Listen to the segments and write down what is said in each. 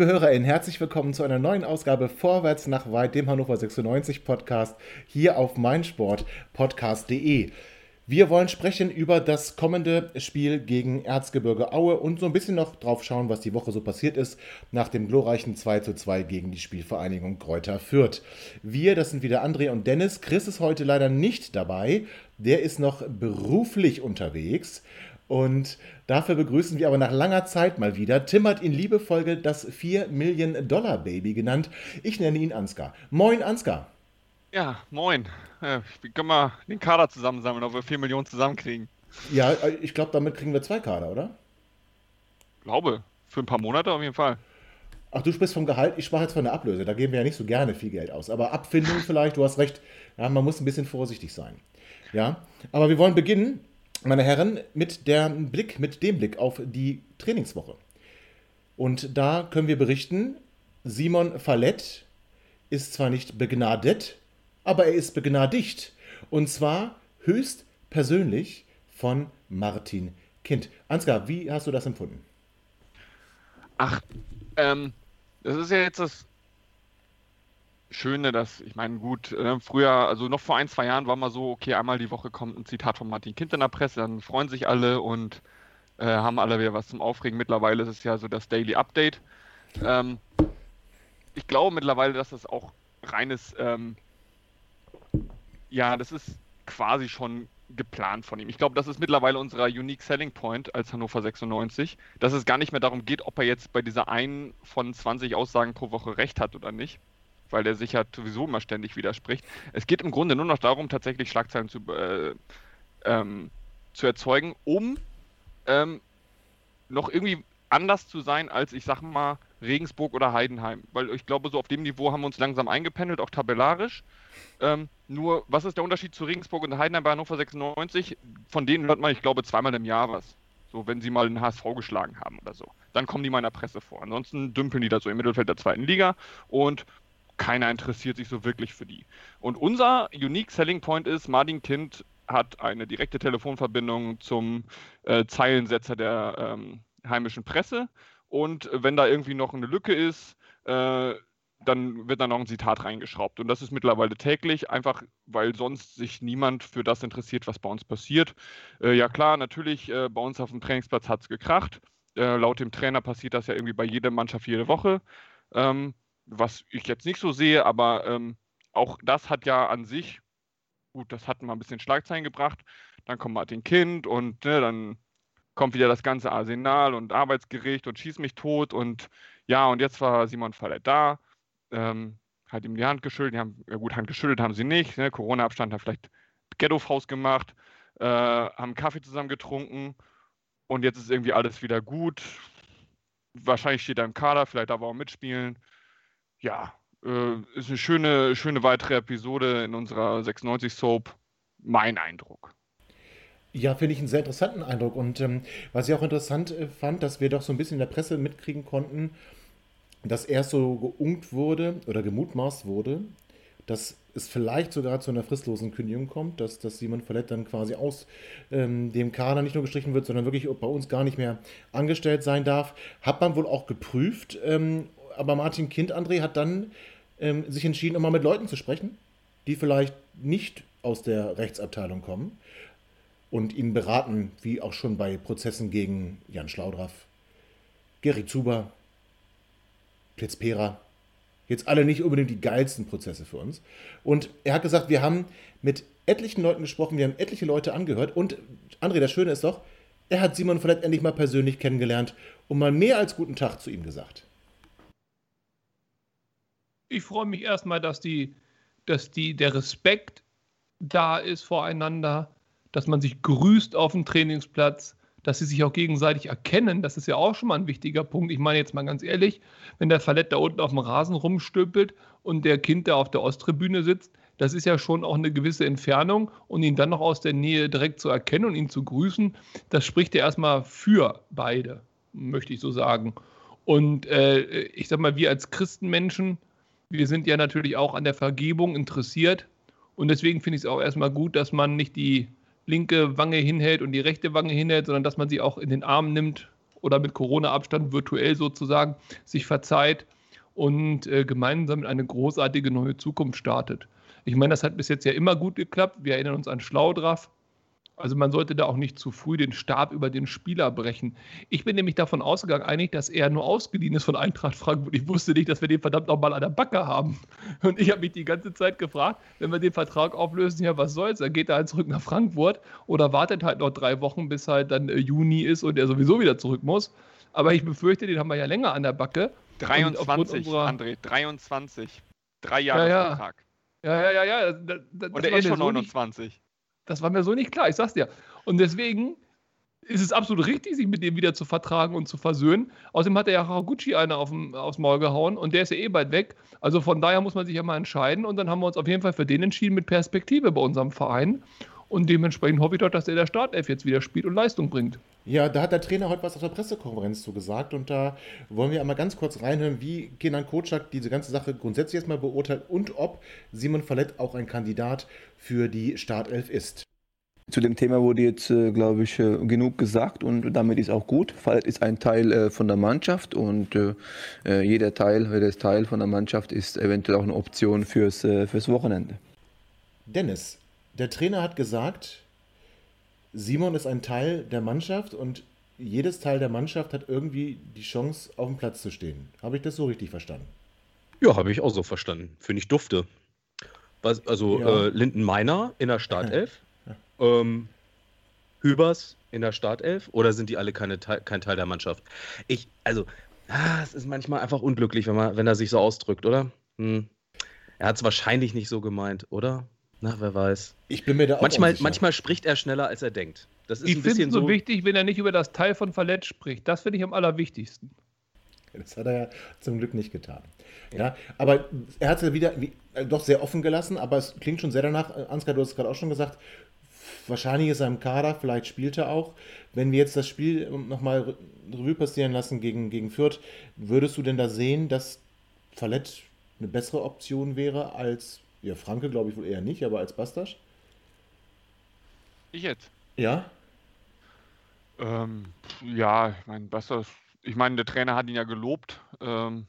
Liebe HörerInnen, herzlich willkommen zu einer neuen Ausgabe Vorwärts nach weit, dem Hannover 96 Podcast hier auf meinsportpodcast.de. Wir wollen sprechen über das kommende Spiel gegen Erzgebirge Aue und so ein bisschen noch drauf schauen, was die Woche so passiert ist nach dem glorreichen 2 zu 2 gegen die Spielvereinigung Kräuter Fürth. Wir, das sind wieder André und Dennis. Chris ist heute leider nicht dabei. Der ist noch beruflich unterwegs. Und dafür begrüßen wir aber nach langer Zeit mal wieder. Tim hat ihn liebevoll das 4 Million Dollar Baby genannt. Ich nenne ihn Ansgar. Moin, Ansgar. Ja, moin. Ja, wir können mal den Kader zusammensammeln, ob wir 4 Millionen zusammenkriegen. Ja, ich glaube, damit kriegen wir zwei Kader, oder? Glaube. Für ein paar Monate auf jeden Fall. Ach, du sprichst vom Gehalt, ich sprach jetzt von der Ablöse. Da geben wir ja nicht so gerne viel Geld aus. Aber Abfindung vielleicht, du hast recht. Ja, man muss ein bisschen vorsichtig sein. Ja, aber wir wollen beginnen meine Herren, mit, der Blick, mit dem Blick auf die Trainingswoche. Und da können wir berichten, Simon Fallett ist zwar nicht begnadet, aber er ist begnadigt. Und zwar höchst persönlich von Martin Kind. Ansgar, wie hast du das empfunden? Ach, ähm, das ist ja jetzt das Schöne, dass, ich meine, gut, äh, früher, also noch vor ein, zwei Jahren war mal so, okay, einmal die Woche kommt ein Zitat von Martin Kind in der Presse, dann freuen sich alle und äh, haben alle wieder was zum Aufregen. Mittlerweile ist es ja so das Daily Update. Ähm, ich glaube mittlerweile, dass das auch reines, ähm, ja, das ist quasi schon geplant von ihm. Ich glaube, das ist mittlerweile unser Unique Selling Point als Hannover 96, dass es gar nicht mehr darum geht, ob er jetzt bei dieser einen von 20 Aussagen pro Woche recht hat oder nicht weil der sich ja sowieso immer ständig widerspricht. Es geht im Grunde nur noch darum, tatsächlich Schlagzeilen zu, äh, ähm, zu erzeugen, um ähm, noch irgendwie anders zu sein als, ich sag mal, Regensburg oder Heidenheim. Weil ich glaube, so auf dem Niveau haben wir uns langsam eingependelt, auch tabellarisch. Ähm, nur, was ist der Unterschied zu Regensburg und Heidenheim bei Hannover 96? Von denen hört man, ich glaube, zweimal im Jahr was. So, wenn sie mal den HSV geschlagen haben oder so. Dann kommen die mal in der Presse vor. Ansonsten dümpeln die da so im Mittelfeld der zweiten Liga und keiner interessiert sich so wirklich für die. Und unser Unique Selling Point ist, Martin Kind hat eine direkte Telefonverbindung zum äh, Zeilensetzer der ähm, heimischen Presse. Und wenn da irgendwie noch eine Lücke ist, äh, dann wird da noch ein Zitat reingeschraubt. Und das ist mittlerweile täglich, einfach weil sonst sich niemand für das interessiert, was bei uns passiert. Äh, ja klar, natürlich, äh, bei uns auf dem Trainingsplatz hat es gekracht. Äh, laut dem Trainer passiert das ja irgendwie bei jeder Mannschaft jede Woche. Ähm, was ich jetzt nicht so sehe, aber ähm, auch das hat ja an sich, gut, das hat mal ein bisschen Schlagzeilen gebracht. Dann kommt Martin Kind und ne, dann kommt wieder das ganze Arsenal und Arbeitsgericht und schießt mich tot und ja, und jetzt war Simon Fallett da, ähm, hat ihm die Hand geschüttelt, die haben, ja gut, Hand geschüttelt haben sie nicht, ne, Corona-Abstand hat vielleicht Ghetto-Faust gemacht, äh, haben Kaffee zusammen getrunken und jetzt ist irgendwie alles wieder gut. Wahrscheinlich steht er im Kader, vielleicht darf er auch mitspielen ja, äh, ist eine schöne, schöne weitere Episode in unserer 96 Soap. Mein Eindruck. Ja, finde ich einen sehr interessanten Eindruck. Und ähm, was ich auch interessant äh, fand, dass wir doch so ein bisschen in der Presse mitkriegen konnten, dass erst so geungt wurde oder gemutmaßt wurde, dass es vielleicht sogar zu einer fristlosen Kündigung kommt, dass, dass Simon Fallett dann quasi aus ähm, dem Kader nicht nur gestrichen wird, sondern wirklich bei uns gar nicht mehr angestellt sein darf. Hat man wohl auch geprüft ähm, aber Martin Kind, André, hat dann ähm, sich entschieden, immer mit Leuten zu sprechen, die vielleicht nicht aus der Rechtsabteilung kommen und ihnen beraten, wie auch schon bei Prozessen gegen Jan Schlaudraff, Gary Zuber, Plitzpera. Jetzt alle nicht unbedingt die geilsten Prozesse für uns. Und er hat gesagt, wir haben mit etlichen Leuten gesprochen, wir haben etliche Leute angehört. Und André, das Schöne ist doch, er hat Simon vielleicht endlich mal persönlich kennengelernt und mal mehr als guten Tag zu ihm gesagt ich freue mich erstmal, dass die, dass die, der Respekt da ist voreinander, dass man sich grüßt auf dem Trainingsplatz, dass sie sich auch gegenseitig erkennen. Das ist ja auch schon mal ein wichtiger Punkt. Ich meine jetzt mal ganz ehrlich, wenn der Verlet da unten auf dem Rasen rumstülpelt und der Kind, der auf der Osttribüne sitzt, das ist ja schon auch eine gewisse Entfernung und ihn dann noch aus der Nähe direkt zu erkennen und ihn zu grüßen, das spricht ja erstmal für beide, möchte ich so sagen. Und äh, ich sag mal, wir als Christenmenschen, wir sind ja natürlich auch an der Vergebung interessiert und deswegen finde ich es auch erstmal gut, dass man nicht die linke Wange hinhält und die rechte Wange hinhält, sondern dass man sie auch in den Arm nimmt oder mit Corona-Abstand virtuell sozusagen sich verzeiht und äh, gemeinsam eine großartige neue Zukunft startet. Ich meine, das hat bis jetzt ja immer gut geklappt. Wir erinnern uns an Schlaudraff. Also man sollte da auch nicht zu früh den Stab über den Spieler brechen. Ich bin nämlich davon ausgegangen, eigentlich, dass er nur ausgeliehen ist von Eintracht Frankfurt. Ich wusste nicht, dass wir den verdammt nochmal an der Backe haben. Und ich habe mich die ganze Zeit gefragt, wenn wir den Vertrag auflösen, ja, was soll's? Dann geht er halt zurück nach Frankfurt oder wartet halt noch drei Wochen, bis halt dann äh, Juni ist und er sowieso wieder zurück muss. Aber ich befürchte, den haben wir ja länger an der Backe. 23, André, 23. Drei Jahre ja, ja. Vertrag. Ja, ja, ja, ja. Das, das, und er ist schon 29. nicht, das war mir so nicht klar, ich sag's dir. Und deswegen ist es absolut richtig, sich mit dem wieder zu vertragen und zu versöhnen. Außerdem hat er ja Haraguchi einer auf aufs Maul gehauen und der ist ja eh bald weg. Also von daher muss man sich ja mal entscheiden und dann haben wir uns auf jeden Fall für den entschieden mit Perspektive bei unserem Verein. Und dementsprechend hoffe ich doch, dass er der Startelf jetzt wieder spielt und Leistung bringt. Ja, da hat der Trainer heute was auf der Pressekonferenz zu gesagt und da wollen wir einmal ganz kurz reinhören, wie Kenan Kocak diese ganze Sache grundsätzlich erstmal beurteilt und ob Simon Fallett auch ein Kandidat für die Startelf ist. Zu dem Thema wurde jetzt, äh, glaube ich, äh, genug gesagt und damit ist auch gut. Fallett ist ein Teil äh, von der Mannschaft und jeder Teil, jedes Teil von der Mannschaft ist eventuell auch eine Option fürs, fürs Wochenende. Dennis, der Trainer hat gesagt, Simon ist ein Teil der Mannschaft und jedes Teil der Mannschaft hat irgendwie die Chance, auf dem Platz zu stehen. Habe ich das so richtig verstanden? Ja, habe ich auch so verstanden. Finde ich dufte. Was, also ja. äh, Linden Meiner in der Startelf, ja. ähm, Hübers in der Startelf oder sind die alle keine, kein Teil der Mannschaft? Ich, also, ah, es ist manchmal einfach unglücklich, wenn, man, wenn er sich so ausdrückt, oder? Hm. Er hat es wahrscheinlich nicht so gemeint, oder? Na, wer weiß. Ich bin mir da auch manchmal, manchmal spricht er schneller, als er denkt. Das ist ich finde es so wichtig, wenn er nicht über das Teil von Verletzt spricht. Das finde ich am allerwichtigsten. Das hat er ja zum Glück nicht getan. Ja, aber er hat es ja wieder wie, äh, doch sehr offen gelassen, aber es klingt schon sehr danach. Äh, Ansgar, du hast es gerade auch schon gesagt, wahrscheinlich ist er im Kader, vielleicht spielt er auch. Wenn wir jetzt das Spiel nochmal Revue passieren lassen gegen, gegen Fürth, würdest du denn da sehen, dass Fallett eine bessere Option wäre als ja, Franke glaube ich wohl eher nicht, aber als Bastasch? Ich jetzt? Ja. Ähm, ja, ich meine, Bastasch, ich meine, der Trainer hat ihn ja gelobt. Ähm,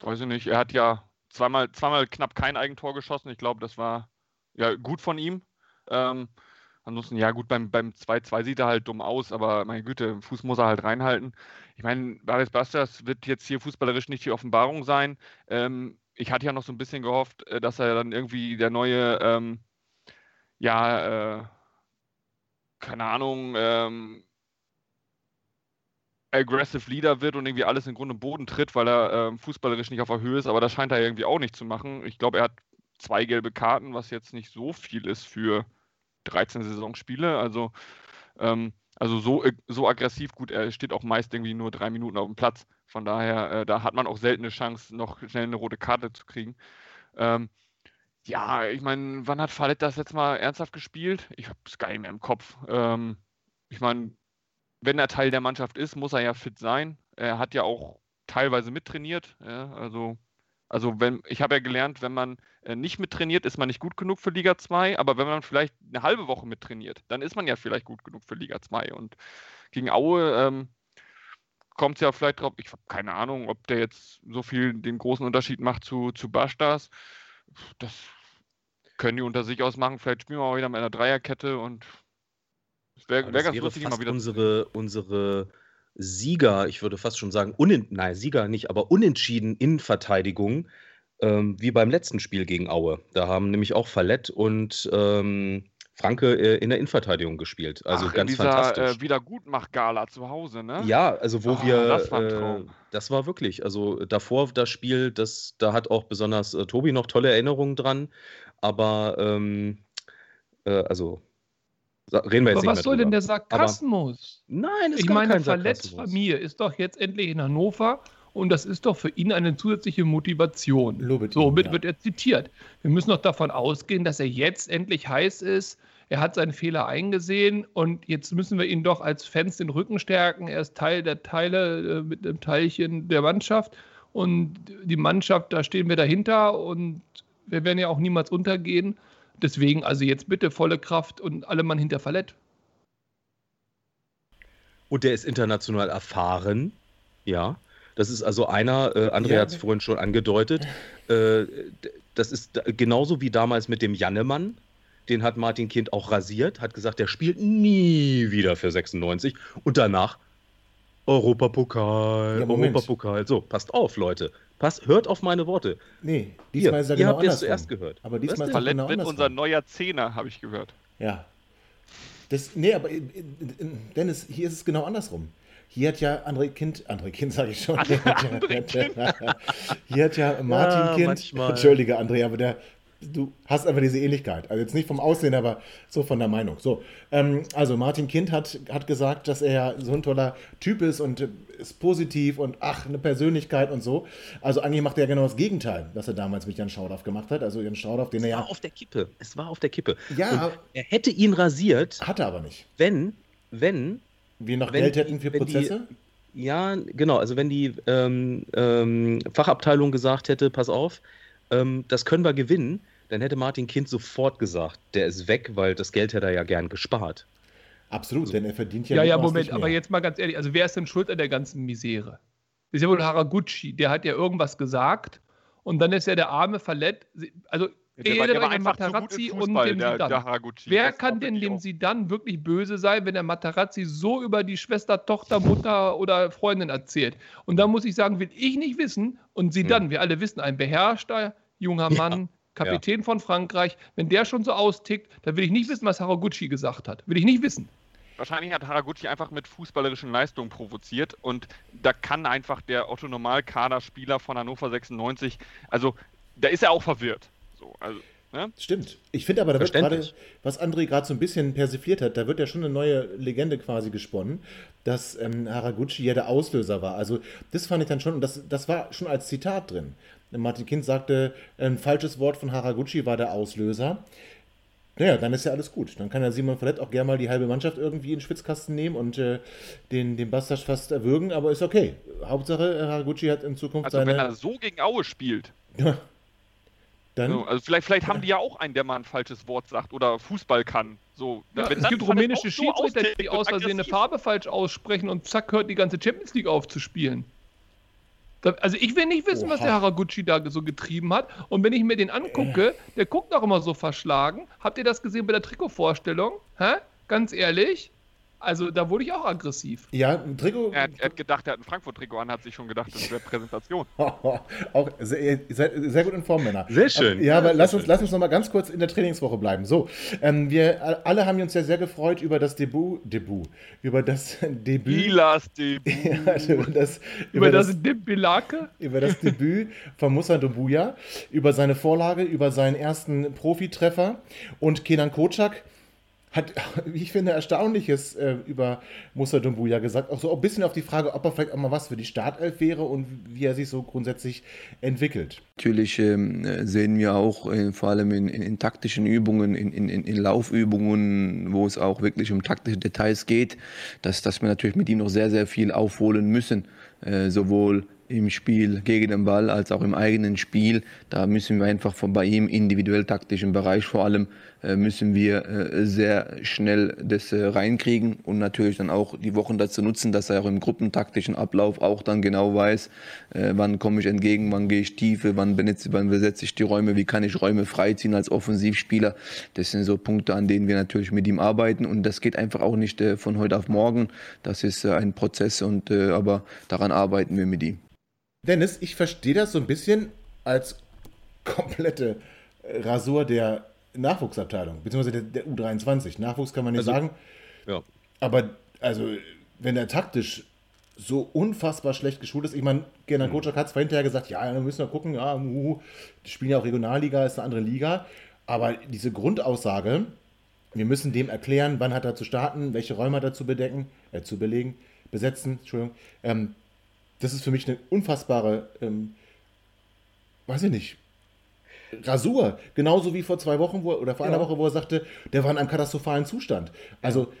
weiß ich nicht, er hat ja zweimal, zweimal knapp kein Eigentor geschossen. Ich glaube, das war ja gut von ihm. Ähm, ansonsten, ja gut, beim, beim 2-2 sieht er halt dumm aus, aber meine Güte, Fuß muss er halt reinhalten. Ich meine, Baris Bastas wird jetzt hier fußballerisch nicht die Offenbarung sein. Ähm, ich hatte ja noch so ein bisschen gehofft, äh, dass er dann irgendwie der neue, ähm, ja, äh, keine Ahnung, ähm, aggressive Leader wird und irgendwie alles in Grund und Boden tritt, weil er ähm, fußballerisch nicht auf der Höhe ist, aber das scheint er irgendwie auch nicht zu machen. Ich glaube, er hat zwei gelbe Karten, was jetzt nicht so viel ist für 13 Saisonspiele. Also, ähm, also so, äh, so aggressiv gut, er steht auch meist irgendwie nur drei Minuten auf dem Platz. Von daher, äh, da hat man auch selten eine Chance, noch schnell eine rote Karte zu kriegen. Ähm, ja, ich meine, wann hat Fallet das jetzt mal ernsthaft gespielt? Ich habe es gar nicht mehr im Kopf. Ähm, ich meine, wenn er Teil der Mannschaft ist, muss er ja fit sein. Er hat ja auch teilweise mittrainiert. Ja, also, also wenn, ich habe ja gelernt, wenn man nicht mittrainiert, ist man nicht gut genug für Liga 2, aber wenn man vielleicht eine halbe Woche mittrainiert, dann ist man ja vielleicht gut genug für Liga 2. Und gegen Aue, ähm, kommt es ja vielleicht drauf, ich habe keine Ahnung, ob der jetzt so viel den großen Unterschied macht zu, zu Bastas. Das können die unter sich ausmachen. Vielleicht spielen wir mal wieder mit einer Dreierkette und es wäre wär ganz lustig, mal wieder. Unsere, unsere Sieger, ich würde fast schon sagen, nein, Sieger nicht, aber unentschieden in Verteidigung, ähm, wie beim letzten Spiel gegen Aue. Da haben nämlich auch Fallett und ähm, Franke äh, in der Innenverteidigung gespielt. Also Ach, ganz in dieser, fantastisch. Äh, Wiedergutmach-Gala zu Hause, ne? Ja, also wo oh, wir. Das war, äh, das war wirklich. Also davor das Spiel, das, da hat auch besonders äh, Tobi noch tolle Erinnerungen dran. Aber ähm, äh, also Reden wir jetzt Aber was soll denn der Sarkasmus? Aber nein, ist Ich meine, verletzt Familie ist doch jetzt endlich in Hannover und das ist doch für ihn eine zusätzliche Motivation. Lobet so ihn, wird, ja. wird er zitiert. Wir müssen doch davon ausgehen, dass er jetzt endlich heiß ist. Er hat seinen Fehler eingesehen und jetzt müssen wir ihn doch als Fans den Rücken stärken. Er ist Teil der Teile äh, mit dem Teilchen der Mannschaft und die Mannschaft, da stehen wir dahinter und wir werden ja auch niemals untergehen. Deswegen also jetzt bitte volle Kraft und alle Mann hinter Fallett. Und der ist international erfahren. Ja. Das ist also einer, äh, André Ja. hat es vorhin schon angedeutet, äh, das ist genauso wie damals mit dem Jannemann. Den hat Martin Kind auch rasiert, hat gesagt, der spielt nie wieder für 96 und danach Europapokal, Ja, Moment. Europapokal. So, passt auf, Leute. Passt, hört auf meine Worte. Nee, Hier, diesmal ist er ihr genau habt es andersrum. zuerst gehört. Aber diesmal ist er genau wird unser neuer Zehner, habe ich gehört. Ja. Das, nee, aber äh, äh, Dennis, hier ist es genau andersrum. Hier hat ja André Kind, André Kind sage ich schon. hier hat ja Martin Ja, Kind, manchmal. Entschuldige André, aber der, du hast einfach diese Ähnlichkeit. Also jetzt nicht vom Aussehen, aber so von der Meinung. So, ähm, also Martin Kind hat, hat gesagt, dass er ja so ein toller Typ ist und äh, ist positiv und ach, eine Persönlichkeit und so. Also eigentlich macht er ja genau das Gegenteil, was er damals mit Jan Schaudaff gemacht hat. Also Jan Schaudaff, den er Es war ja auf der Kippe. Es war auf der Kippe. Ja. Und er hätte ihn rasiert, hatte aber nicht. wenn, wenn Wir noch Wenn Geld hätten für wenn die- Prozesse? Ja, genau. Also wenn die ähm, ähm, Fachabteilung gesagt hätte, pass auf, ähm, das können wir gewinnen, dann hätte Martin Kind sofort gesagt, der ist weg, weil das Geld hätte er ja gern gespart. Absolut, denn er verdient ja Ja, ja, Moment, mehr. aber jetzt mal ganz ehrlich, also wer ist denn schuld an der ganzen Misere? Ist ja wohl Haraguchi, der hat ja irgendwas gesagt und dann ist ja der arme verletzt. Also, Der, der war an einfach zu gut und Fußball, dem der, der Haraguchi. Wer kann denn dem Sidan wirklich böse sein, wenn der Materazzi so über die Schwester, Tochter, Mutter oder Freundin erzählt? Und da muss ich sagen, will ich nicht wissen. Und Sidan, wir alle wissen, ein beherrschter junger Mann, Kapitän von Frankreich, wenn der schon so austickt, dann will ich nicht wissen, was Haraguchi gesagt hat. Will ich nicht wissen. Wahrscheinlich hat Haraguchi einfach mit fußballerischen Leistungen provoziert und da kann einfach der Otto-Normal-Kaderspieler von Hannover 96, also da ist er auch verwirrt. So, also, ne? Stimmt. Ich finde aber, da wird gerade, was André gerade so ein bisschen persifliert hat, da wird ja schon eine neue Legende quasi gesponnen, dass ähm, Haraguchi ja der Auslöser war. Also das fand ich dann schon, und das, das war schon als Zitat drin. Martin Kind sagte, ein falsches Wort von Haraguchi war der Auslöser. Naja, dann ist ja alles gut. Dann kann ja Simon Verlet auch gerne mal die halbe Mannschaft irgendwie in den Schwitzkasten nehmen und äh, den, den Bastard fast erwürgen, aber ist okay. Hauptsache, Haraguchi hat in Zukunft also wenn er seine. so gegen Aue spielt, dann, so, also vielleicht, vielleicht haben die ja auch einen, der mal ein falsches Wort sagt oder Fußball kann. So, Ja, wenn es dann gibt rumänische so Schiedsrichter, austickt die aus Versehen eine Farbe falsch aussprechen und zack hört die ganze Champions League auf zu spielen. Da, also ich will nicht wissen, was Oha. der Haraguchi da so getrieben hat. Und wenn ich mir den angucke, der guckt auch immer so verschlagen. Habt ihr das gesehen bei der Trikotvorstellung? Hä? Ganz ehrlich? Also da wurde ich auch aggressiv. ja, ein Trikot. Er hat, er hat gedacht, er hat ein Frankfurt-Trikot an, hat sich schon gedacht, das wäre Präsentation. auch sehr, seid sehr gut in Form, Männer. Sehr schön. Ja, aber Ja, lass sehr uns, schön. lass uns noch mal ganz kurz in der Trainingswoche bleiben. So, ähm, wir alle haben uns ja sehr gefreut über das Debüt, Debüt, über das Debüt, Ilas Debüt. Ja, über das, Über das Dembelake? über das Debüt von Musa Dumbuya, über seine Vorlage, über seinen ersten Profitreffer und Kenan Kocak hat, wie ich finde, Erstaunliches äh, über Musa Dumbuya gesagt. Auch so ein bisschen auf die Frage, ob er vielleicht auch mal was für die Startelf wäre und wie er sich so grundsätzlich entwickelt. Natürlich ähm, sehen wir auch äh, vor allem in, in, in taktischen Übungen, in, in, Laufübungen, wo es auch wirklich um taktische Details geht, dass, dass wir natürlich mit ihm noch sehr, sehr viel aufholen müssen. Äh, sowohl im Spiel gegen den Ball als auch im eigenen Spiel. Da müssen wir einfach von bei ihm individuell taktischen Bereich vor allem äh, müssen wir äh, sehr schnell das äh, reinkriegen und natürlich dann auch die Wochen dazu nutzen, dass er auch im gruppentaktischen Ablauf auch dann genau weiß, wann komme ich entgegen, wann gehe ich tiefe, wann, benetze, wann besetze ich die Räume, wie kann ich Räume freiziehen als Offensivspieler. Das sind so Punkte, an denen wir natürlich mit ihm arbeiten und das geht einfach auch nicht von heute auf morgen. Das ist ein Prozess und aber daran arbeiten wir mit ihm. Dennis, ich verstehe das so ein bisschen als komplette äh, Rasur der Nachwuchsabteilung, beziehungsweise der, der U23. Nachwuchs kann man nicht Also, sagen. Ja. Aber also, wenn er taktisch so unfassbar schlecht geschult ist, ich meine, Gerhard Kocak hat zwar hinterher gesagt, ja, dann müssen wir gucken, ja, uh, die spielen ja auch Regionalliga, ist eine andere Liga, aber diese Grundaussage, Wir müssen dem erklären, wann hat er zu starten, welche Räume hat er zu bedecken, äh, zu belegen, besetzen, Entschuldigung. Ähm, das ist für mich eine unfassbare, ähm, weiß ich nicht, Rasur. Genauso wie vor zwei Wochen wo, oder vor ja. einer Woche, wo er sagte, der war in einem katastrophalen Zustand. Also.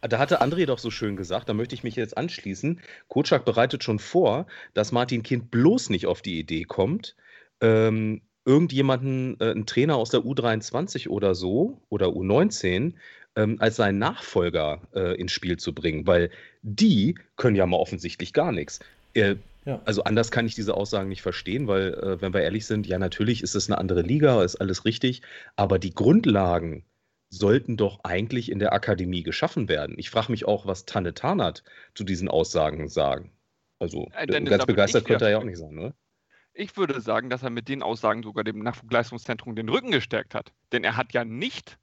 Da hatte André doch so schön gesagt, da möchte ich mich jetzt anschließen. Kotschak bereitet schon vor, dass Martin Kind bloß nicht auf die Idee kommt, ähm, irgendjemanden, äh, einen Trainer aus der U23 oder so oder U19 ähm, als seinen Nachfolger äh, ins Spiel zu bringen, weil die können ja mal offensichtlich gar nichts. Äh, ja. Also anders kann ich diese Aussagen nicht verstehen, weil, äh, wenn wir ehrlich sind, ja, natürlich ist es eine andere Liga, ist alles richtig, aber die Grundlagen sollten doch eigentlich in der Akademie geschaffen werden. Ich frage mich auch, was Tanne Tarnat zu diesen Aussagen sagen. Also äh, Dennis, ganz begeistert könnte er ja auch nicht sein, oder? Ich würde sagen, dass er mit den Aussagen sogar dem Nachwuchsleistungszentrum den Rücken gestärkt hat. Denn er hat ja nicht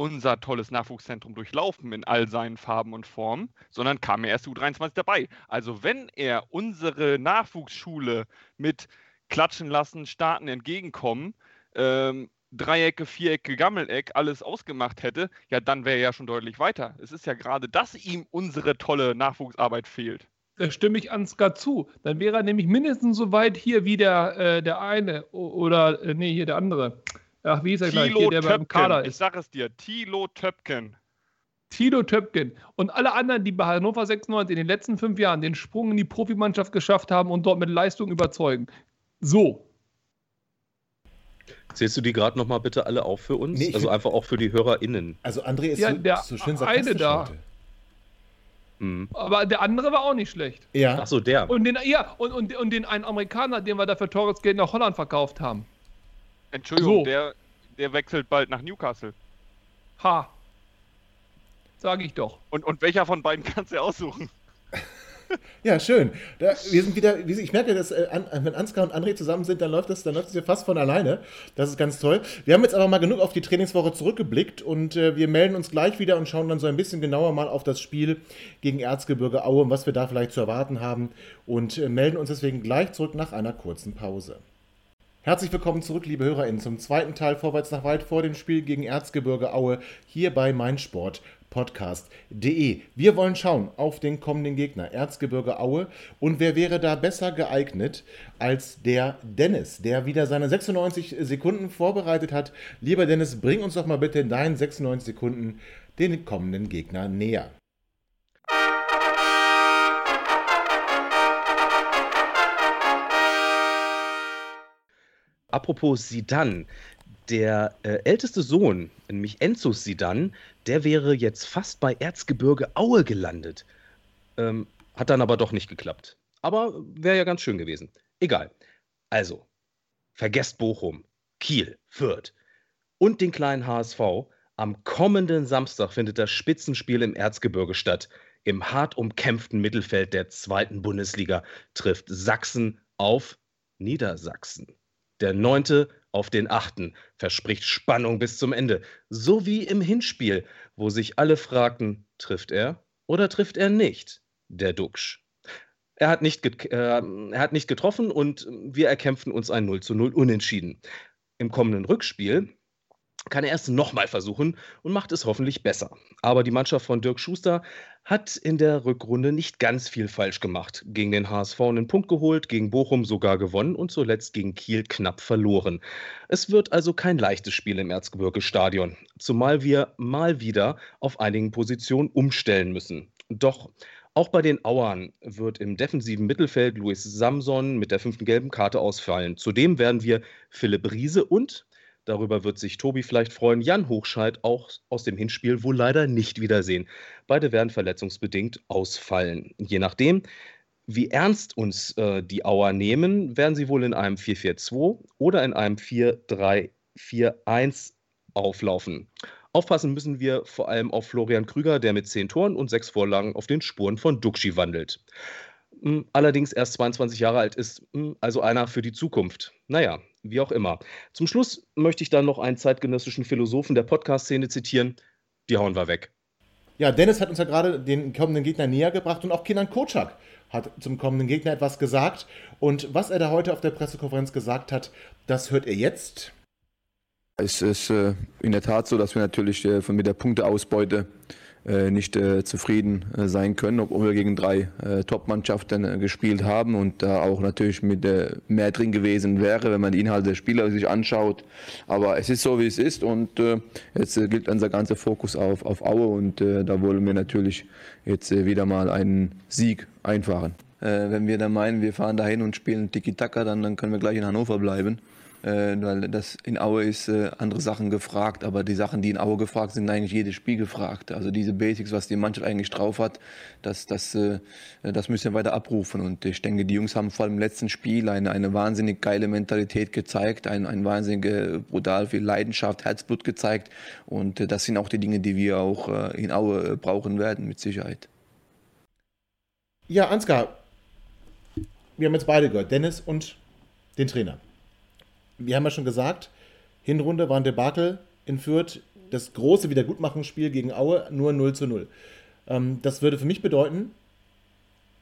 unser tolles Nachwuchszentrum durchlaufen in all seinen Farben und Formen, sondern kam er erst U23 dabei. Also wenn er unsere Nachwuchsschule mit Klatschen lassen, Starten entgegenkommen, ähm, Dreiecke, Vierecke, Gammeleck alles ausgemacht hätte, ja, dann wäre er ja schon deutlich weiter. Es ist ja gerade, dass ihm unsere tolle Nachwuchsarbeit fehlt. Da stimme ich Ansgar zu. Dann wäre er nämlich mindestens so weit hier wie der, äh, der eine oder, äh, nee, hier der andere. Ach, wie ist er gleich? Hier, der Töpken. beim Kader ist. Ich sag es dir, Tilo Töpken. Tilo Töpken und alle anderen, die bei Hannover 96 in den letzten fünf Jahren den Sprung in die Profimannschaft geschafft haben und dort mit Leistung überzeugen. So. Zählst du die gerade nochmal bitte alle auf für uns? Nee, also einfach auch für die HörerInnen. Also André ist ja, so, der so schön eine da. Mhm. Aber der andere war auch nicht schlecht. Ja. Achso, der. Und den, ja, und, und, und den einen Amerikaner, den wir da für teures Geld nach Holland verkauft haben. Entschuldigung, so. der, der wechselt bald nach Newcastle. Ha. Sag ich doch. Und, und welcher von beiden kannst du aussuchen? Ja, schön. Da, wir sind wieder, ich merke, dass äh, wenn Ansgar und André zusammen sind, dann läuft das, dann läuft das ja fast von alleine. Das ist ganz toll. Wir haben jetzt aber mal genug auf die Trainingswoche zurückgeblickt und äh, wir melden uns gleich wieder und schauen dann so ein bisschen genauer mal auf das Spiel gegen Erzgebirge Aue und was wir da vielleicht zu erwarten haben und äh, melden uns deswegen gleich zurück nach einer kurzen Pause. Herzlich willkommen zurück, liebe HörerInnen, zum zweiten Teil Vorwärts nach weit vor dem Spiel gegen Erzgebirge Aue hier bei meinsportpodcast.de. Wir wollen schauen auf den kommenden Gegner, Erzgebirge Aue. Und wer wäre da besser geeignet als der Dennis, der wieder seine 96 Sekunden vorbereitet hat? Lieber Dennis, bring uns doch mal bitte in deinen 96 Sekunden den kommenden Gegner näher. Apropos Sidan, der äh, älteste Sohn, nämlich Enzo Sidan, der wäre jetzt fast bei Erzgebirge Aue gelandet. Ähm, hat dann aber doch nicht geklappt. Aber wäre ja ganz schön gewesen. Egal. Also, vergesst Bochum, Kiel, Fürth und den kleinen HSV. Am kommenden Samstag findet das Spitzenspiel im Erzgebirge statt. Im hart umkämpften Mittelfeld der zweiten Bundesliga trifft Sachsen auf Niedersachsen. Der neunte auf den achten verspricht Spannung bis zum Ende. So wie im Hinspiel, wo sich alle fragten, trifft er oder trifft er nicht, der Duxch. Er hat nicht, äh, er hat nicht getroffen und wir erkämpfen uns ein 0 zu 0 Unentschieden. Im kommenden Rückspiel kann er es nochmal versuchen und macht es hoffentlich besser. Aber die Mannschaft von Dirk Schuster hat in der Rückrunde nicht ganz viel falsch gemacht. Gegen den HSV einen Punkt geholt, gegen Bochum sogar gewonnen und zuletzt gegen Kiel knapp verloren. Es wird also kein leichtes Spiel im Erzgebirge-Stadion, zumal wir mal wieder auf einigen Positionen umstellen müssen. Doch auch bei den Auern wird im defensiven Mittelfeld Luis Samson mit der fünften gelben Karte ausfallen. Zudem werden wir Philipp Riese und Darüber wird sich Tobi vielleicht freuen. Jan Hochscheid auch aus dem Hinspiel wohl leider nicht wiedersehen. Beide werden verletzungsbedingt ausfallen. Je nachdem, wie ernst uns äh, die Auer nehmen, werden sie wohl in einem 4-4-2 oder in einem 4-3-4-1 auflaufen. Aufpassen müssen wir vor allem auf Florian Krüger, der mit zehn Toren und sechs Vorlagen auf den Spuren von Duxi wandelt. Hm, allerdings erst 22 Jahre alt ist, hm, also einer für die Zukunft. Naja, wie auch immer. Zum Schluss möchte ich dann noch einen zeitgenössischen Philosophen der Podcast-Szene zitieren. Die hauen wir weg. Ja, Dennis hat uns ja gerade den kommenden Gegner näher gebracht und auch Kinan Kotschak hat zum kommenden Gegner etwas gesagt. Und was er da heute auf der Pressekonferenz gesagt hat, das hört ihr jetzt. es ist äh, in der Tat so, dass wir natürlich äh, mit der Punkteausbeute äh, nicht äh, zufrieden äh, sein können, obwohl wir gegen drei äh, Top-Mannschaften gespielt haben und da auch natürlich mit mehr drin gewesen wäre, wenn man die Inhalte der Spieler sich anschaut. Aber es ist so, wie es ist und jetzt gilt unser ganzer Fokus auf, auf Aue und da wollen wir natürlich jetzt wieder mal einen Sieg einfahren. wenn wir dann meinen, wir fahren dahin und spielen Tiki-Taka, dann, dann können wir gleich in Hannover bleiben äh, weil das in Aue ist äh, andere Sachen gefragt, aber die Sachen, die in Aue gefragt sind, eigentlich jedes Spiel gefragt. Also diese Basics, was die Mannschaft eigentlich drauf hat, das, das, äh, das müssen wir weiter abrufen. Und ich denke, die Jungs haben vor allem im letzten Spiel eine, eine wahnsinnig geile Mentalität gezeigt, ein, ein wahnsinnig äh, brutal viel Leidenschaft, Herzblut gezeigt. Und äh, das sind auch die Dinge, die wir auch äh, in Aue brauchen werden, mit Sicherheit. Ja, Ansgar, wir haben jetzt beide gehört, Dennis und den Trainer wir haben ja schon gesagt, Hinrunde war ein Debakel in Fürth. Das große Wiedergutmachungsspiel gegen Aue nur 0 zu 0. Ähm, das würde für mich bedeuten,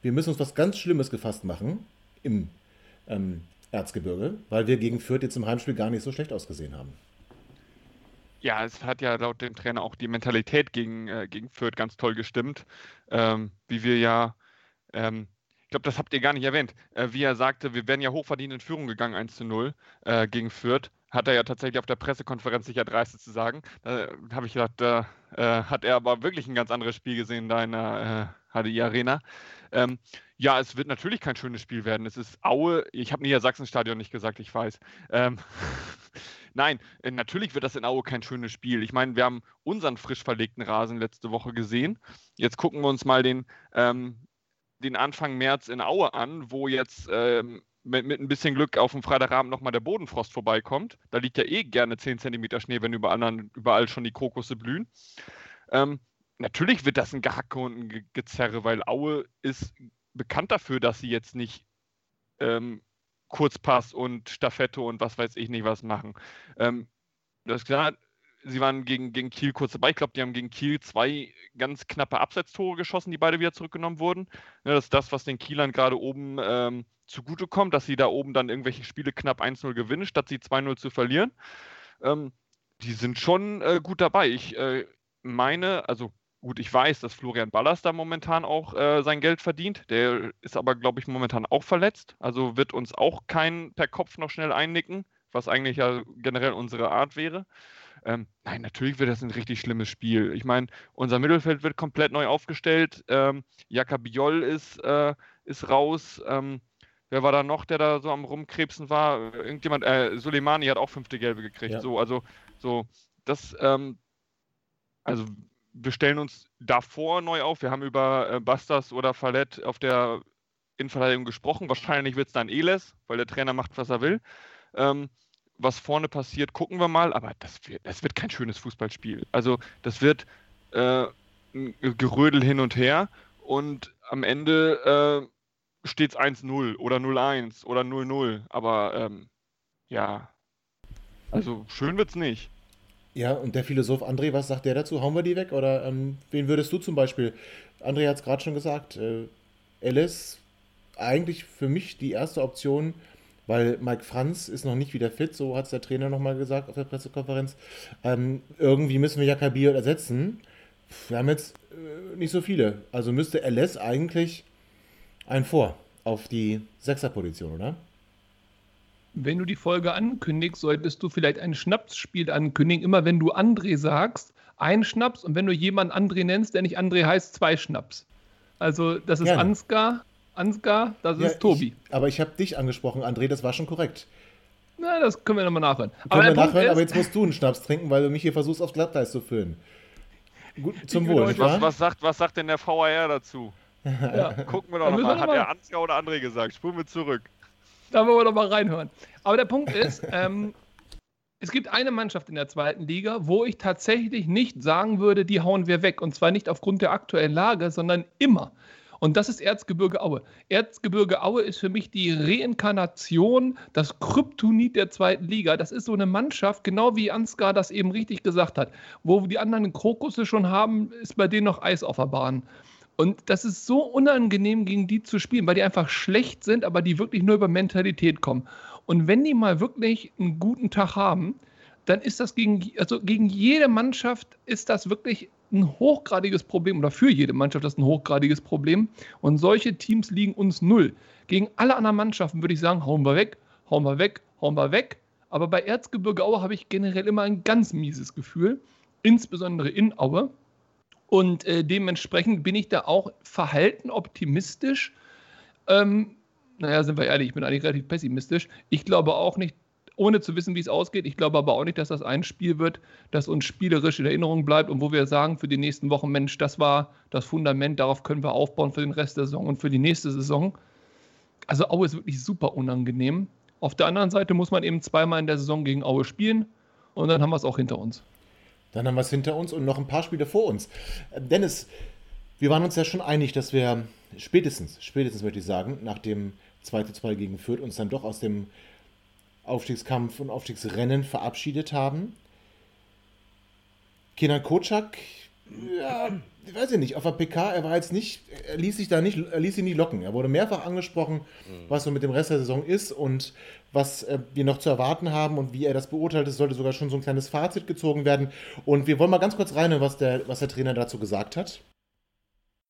wir müssen uns was ganz Schlimmes gefasst machen im ähm, Erzgebirge, weil wir gegen Fürth jetzt im Heimspiel gar nicht so schlecht ausgesehen haben. Ja, es hat ja laut dem Trainer auch die Mentalität gegen, äh, gegen Fürth ganz toll gestimmt. Ähm, wie wir ja ähm, ich glaube, das habt ihr gar nicht erwähnt, äh, wie er sagte, wir wären ja hochverdient in Führung gegangen, 1 zu 0 äh, gegen Fürth. Hat er ja tatsächlich auf der Pressekonferenz sich erdreistet zu sagen. Da habe ich gedacht, da äh, hat er aber wirklich ein ganz anderes Spiel gesehen da in der HDI äh, Arena. Ähm, ja, es wird natürlich kein schönes Spiel werden. Es ist Aue, ich habe Niedersachsen-Stadion nicht gesagt, ich weiß. Ähm, Nein, äh, natürlich wird das in Aue kein schönes Spiel. Ich meine, wir haben unseren frisch verlegten Rasen letzte Woche gesehen. Jetzt gucken wir uns mal den ähm, den Anfang März in Aue an, wo jetzt ähm, mit, mit, ein bisschen Glück auf dem Freitagabend nochmal der Bodenfrost vorbeikommt. Da liegt ja eh gerne 10 cm Schnee, wenn überall, überall schon die Krokusse blühen. Ähm, natürlich wird das ein Gehacke und ein Gezerre, weil Aue ist bekannt dafür, dass sie jetzt nicht ähm, Kurzpass und Staffette und was weiß ich nicht was machen. Ähm, das ist klar, sie waren gegen, gegen Kiel kurz dabei. Ich glaube, die haben gegen Kiel zwei ganz knappe Absetztore geschossen, die beide wieder zurückgenommen wurden. Ja, das ist das, was den Kielern gerade oben ähm, zugutekommt, dass sie da oben dann irgendwelche Spiele knapp 1-0 gewinnen, statt sie 2-0 zu verlieren. Ähm, die sind schon äh, gut dabei. Ich äh, meine, also gut, ich weiß, dass Florian Ballas da momentan auch äh, sein Geld verdient. Der ist aber, glaube ich, momentan auch verletzt. Also wird uns auch kein per Kopf noch schnell einnicken, was eigentlich ja generell unsere Art wäre. Ähm, nein, natürlich wird das ein richtig schlimmes Spiel. Ich meine, unser Mittelfeld wird komplett neu aufgestellt. Ähm, Jakabiol ist, äh, ist raus. Ähm, wer war da noch, der da so am Rumkrebsen war? Irgendjemand, äh, Soleimani hat auch fünfte Gelbe gekriegt. Ja. So, also, so, das, ähm, also, wir stellen uns davor neu auf. Wir haben über äh, Bastas oder Fallett auf der Innenverteidigung gesprochen. Wahrscheinlich wird es dann Eles, weil der Trainer macht, was er will. Ähm, was vorne passiert, gucken wir mal, aber das wird, das wird kein schönes Fußballspiel. Also das wird äh, ein Gerödel hin und her und am Ende äh, steht es 1-0 oder 0-1 oder 0-0. Aber ähm, ja, also schön wird's nicht. Ja, und der Philosoph André, was sagt der dazu? Hauen wir die weg? Oder ähm, wen würdest du zum Beispiel? André hat es gerade schon gesagt. Äh, Alice, eigentlich für mich die erste Option, weil Mike Franz ist noch nicht wieder fit, so hat es der Trainer nochmal gesagt auf der Pressekonferenz. Ähm, irgendwie müssen wir Jakabiot ersetzen. Wir haben jetzt äh, nicht so viele. Also müsste LS eigentlich ein Vor auf die Sechserposition, oder? Wenn du die Folge ankündigst, solltest du vielleicht ein Schnapsspiel ankündigen. Immer wenn du André sagst, ein Schnaps und wenn du jemanden André nennst, der nicht André heißt, zwei Schnaps. Also das ist Gerne. Ansgar, Ansgar, das ja, ist Tobi. Ich, aber ich habe dich angesprochen, André, das war schon korrekt. Na, das können wir nochmal nachhören. Können aber wir nachhören, ist, aber jetzt musst du einen Schnaps trinken, weil du mich hier versuchst, aufs Glatteis zu füllen. Gut, zum Wohl, nicht was, was, sagt, was sagt denn der VAR dazu? Ja. Gucken wir doch nochmal. Hat der Ansgar oder André gesagt? Spulen wir zurück. Da wollen wir doch mal reinhören. Aber der Punkt ist, ähm, es gibt eine Mannschaft in der zweiten Liga, wo ich tatsächlich nicht sagen würde, die hauen wir weg. Und zwar nicht aufgrund der aktuellen Lage, sondern immer. Und das ist Erzgebirge Aue. Erzgebirge Aue ist für mich die Reinkarnation, das Kryptonit der zweiten Liga. Das ist so eine Mannschaft, genau wie Ansgar das eben richtig gesagt hat. Wo die anderen Krokusse schon haben, ist bei denen noch Eis auf der Bahn. Und das ist so unangenehm, gegen die zu spielen, weil die einfach schlecht sind, aber die wirklich nur über Mentalität kommen. Und wenn die mal wirklich einen guten Tag haben, dann ist das gegen, also gegen jede Mannschaft ist das wirklich ein hochgradiges Problem oder für jede Mannschaft das ein hochgradiges Problem. Und solche Teams liegen uns null. Gegen alle anderen Mannschaften würde ich sagen, hauen wir weg, hauen wir weg, hauen wir weg. Aber bei Erzgebirge Aue habe ich generell immer ein ganz mieses Gefühl, insbesondere in Aue. Und äh, dementsprechend bin ich da auch verhalten optimistisch. Ähm, naja, sind wir ehrlich, ich bin eigentlich relativ pessimistisch. Ich glaube auch nicht, ohne zu wissen, wie es ausgeht. Ich glaube aber auch nicht, dass das ein Spiel wird, das uns spielerisch in Erinnerung bleibt und wo wir sagen für die nächsten Wochen, Mensch, das war das Fundament, darauf können wir aufbauen für den Rest der Saison und für die nächste Saison. Also Aue ist wirklich super unangenehm. Auf der anderen Seite muss man eben zweimal in der Saison gegen Aue spielen und dann haben wir es auch hinter uns. Dann haben wir es hinter uns und noch ein paar Spiele vor uns. Dennis, wir waren uns ja schon einig, dass wir spätestens, spätestens möchte ich sagen, nach dem 2 zu 2 gegen Fürth uns dann doch aus dem Aufstiegskampf und Aufstiegsrennen verabschiedet haben. Kenan Kocak, ja, ich weiß ich nicht, auf der PK, er war jetzt nicht, er ließ sich da nicht, er ließ sich nicht locken. Er wurde mehrfach angesprochen, mhm. was so mit dem Rest der Saison ist und was äh, wir noch zu erwarten haben und wie er das beurteilt. Es sollte sogar schon so ein kleines Fazit gezogen werden. Und wir wollen mal ganz kurz rein, was der, was der Trainer dazu gesagt hat.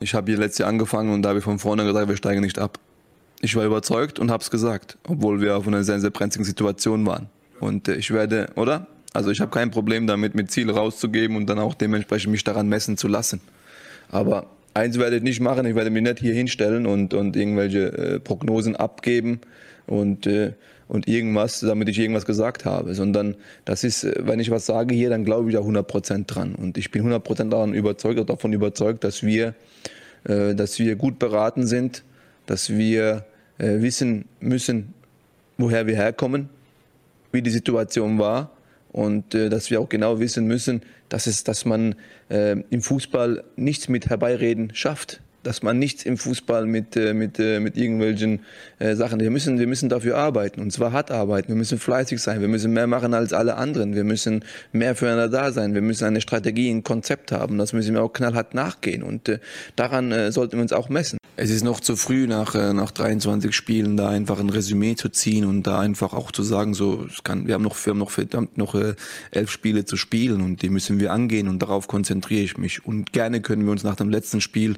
Ich habe hier letztes Jahr angefangen und da habe ich von vorne gesagt, wir steigen nicht ab. Ich war überzeugt und habe es gesagt, obwohl wir auf einer sehr, sehr brenzligen Situation waren. Und äh, ich werde, oder? Also ich habe kein Problem damit, mit Ziel rauszugeben und dann auch dementsprechend mich daran messen zu lassen. Aber eins werde ich nicht machen, ich werde mich nicht hier hinstellen und, und irgendwelche äh, Prognosen abgeben und, äh, und irgendwas, damit ich irgendwas gesagt habe, sondern das ist, äh, wenn ich was sage hier, dann glaube ich da 100% dran. Und ich bin 100% daran überzeugt, davon überzeugt, dass wir, äh, dass wir gut beraten sind, dass wir äh, wissen müssen, woher wir herkommen, wie die Situation war und äh, dass wir auch genau wissen müssen, dass, es, dass man äh, im Fußball nichts mit Herbeireden schafft. Dass man nichts im Fußball mit, äh, mit, äh, mit irgendwelchen äh, Sachen. Wir müssen, wir müssen dafür arbeiten und zwar hart arbeiten. Wir müssen fleißig sein. Wir müssen mehr machen als alle anderen. Wir müssen mehr füreinander da sein. Wir müssen eine Strategie, ein Konzept haben. Das müssen wir auch knallhart nachgehen und daran sollten wir uns auch messen. Es ist noch zu früh, nach, nach 23 Spielen da einfach ein Resümee zu ziehen und da einfach auch zu sagen, so, kann, wir haben noch, wir haben noch verdammt noch elf Spiele zu spielen und die müssen wir angehen und darauf konzentriere ich mich. Und gerne können wir uns nach dem letzten Spiel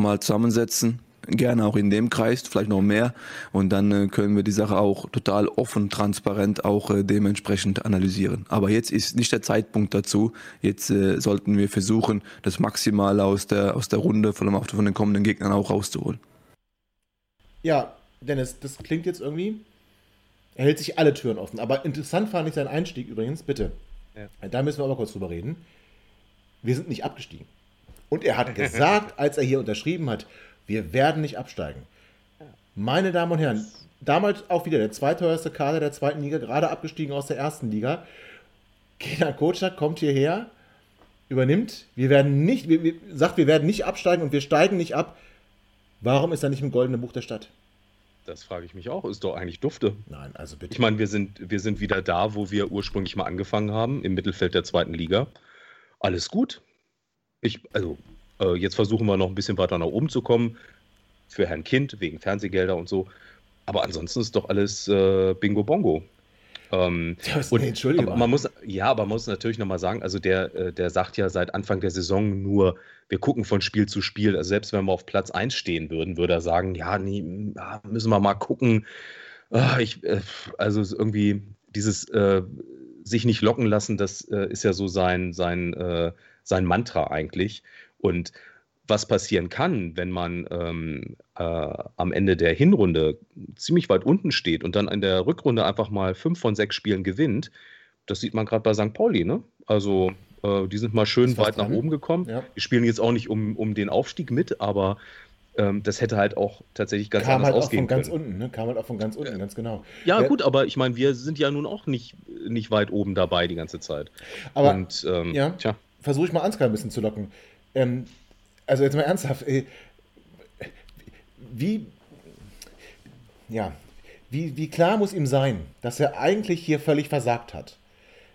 nochmal zusammensetzen, gerne auch in dem Kreis, vielleicht noch mehr. Und dann äh, können wir die Sache auch total offen, transparent auch äh, dementsprechend analysieren. Aber jetzt ist nicht der Zeitpunkt dazu. Jetzt äh, sollten wir versuchen, das Maximale aus der, aus der Runde, vor allem auch von den kommenden Gegnern auch rauszuholen. Ja, Dennis, das klingt jetzt irgendwie. Er hält sich alle Türen offen. Aber interessant fand ich seinen Einstieg übrigens, bitte. Ja. Da müssen wir aber kurz drüber reden. Wir sind nicht abgestiegen. Und er hat gesagt, als er hier unterschrieben hat, wir werden nicht absteigen. Meine Damen und Herren, damals auch wieder der zweiteuerste Kader der zweiten Liga, gerade abgestiegen aus der ersten Liga. Kenan Kocak kommt hierher, übernimmt, wir werden nicht, wir, wir, sagt, wir werden nicht absteigen und wir steigen nicht ab. Warum ist er nicht im goldenen Buch der Stadt? Das frage ich mich auch. Ist doch eigentlich dufte. Nein, also bitte. Ich meine, wir sind, wir sind wieder da, wo wir ursprünglich mal angefangen haben, im Mittelfeld der zweiten Liga. Alles gut. Ich, also äh, jetzt versuchen wir noch ein bisschen weiter nach oben zu kommen. Für Herrn Kind, wegen Fernsehgelder und so. Aber ansonsten ist doch alles äh, Bingo Bongo. Ähm, und, Entschuldigung. Man muss, ja, aber man muss natürlich nochmal sagen, also der, äh, der sagt ja seit Anfang der Saison nur, wir gucken von Spiel zu Spiel. Also selbst wenn wir auf Platz 1 stehen würden, würde er sagen, ja, nee, müssen wir mal gucken. Ah, ich, äh, also irgendwie dieses äh, sich nicht locken lassen, das äh, ist ja so sein, sein, äh, sein Mantra eigentlich. Und was passieren kann, wenn man ähm, äh, am Ende der Hinrunde ziemlich weit unten steht und dann in der Rückrunde einfach mal fünf von sechs Spielen gewinnt, das sieht man gerade bei St. Pauli. Ne? Also äh, die sind mal schön weit nach oben gekommen. Ja. Die spielen jetzt auch nicht um, um den Aufstieg mit, aber ähm, das hätte halt auch tatsächlich ganz Kam anders halt auch von ganz können. unten, ne? Kam halt auch von ganz unten, ganz genau. Ja, ja, gut, aber ich meine, wir sind ja nun auch nicht, nicht weit oben dabei die ganze Zeit. Aber und, ähm, ja, versuche ich mal Ansgar ein bisschen zu locken. Ähm, also jetzt mal ernsthaft, äh, wie, ja, wie, wie klar muss ihm sein, dass er eigentlich hier völlig versagt hat?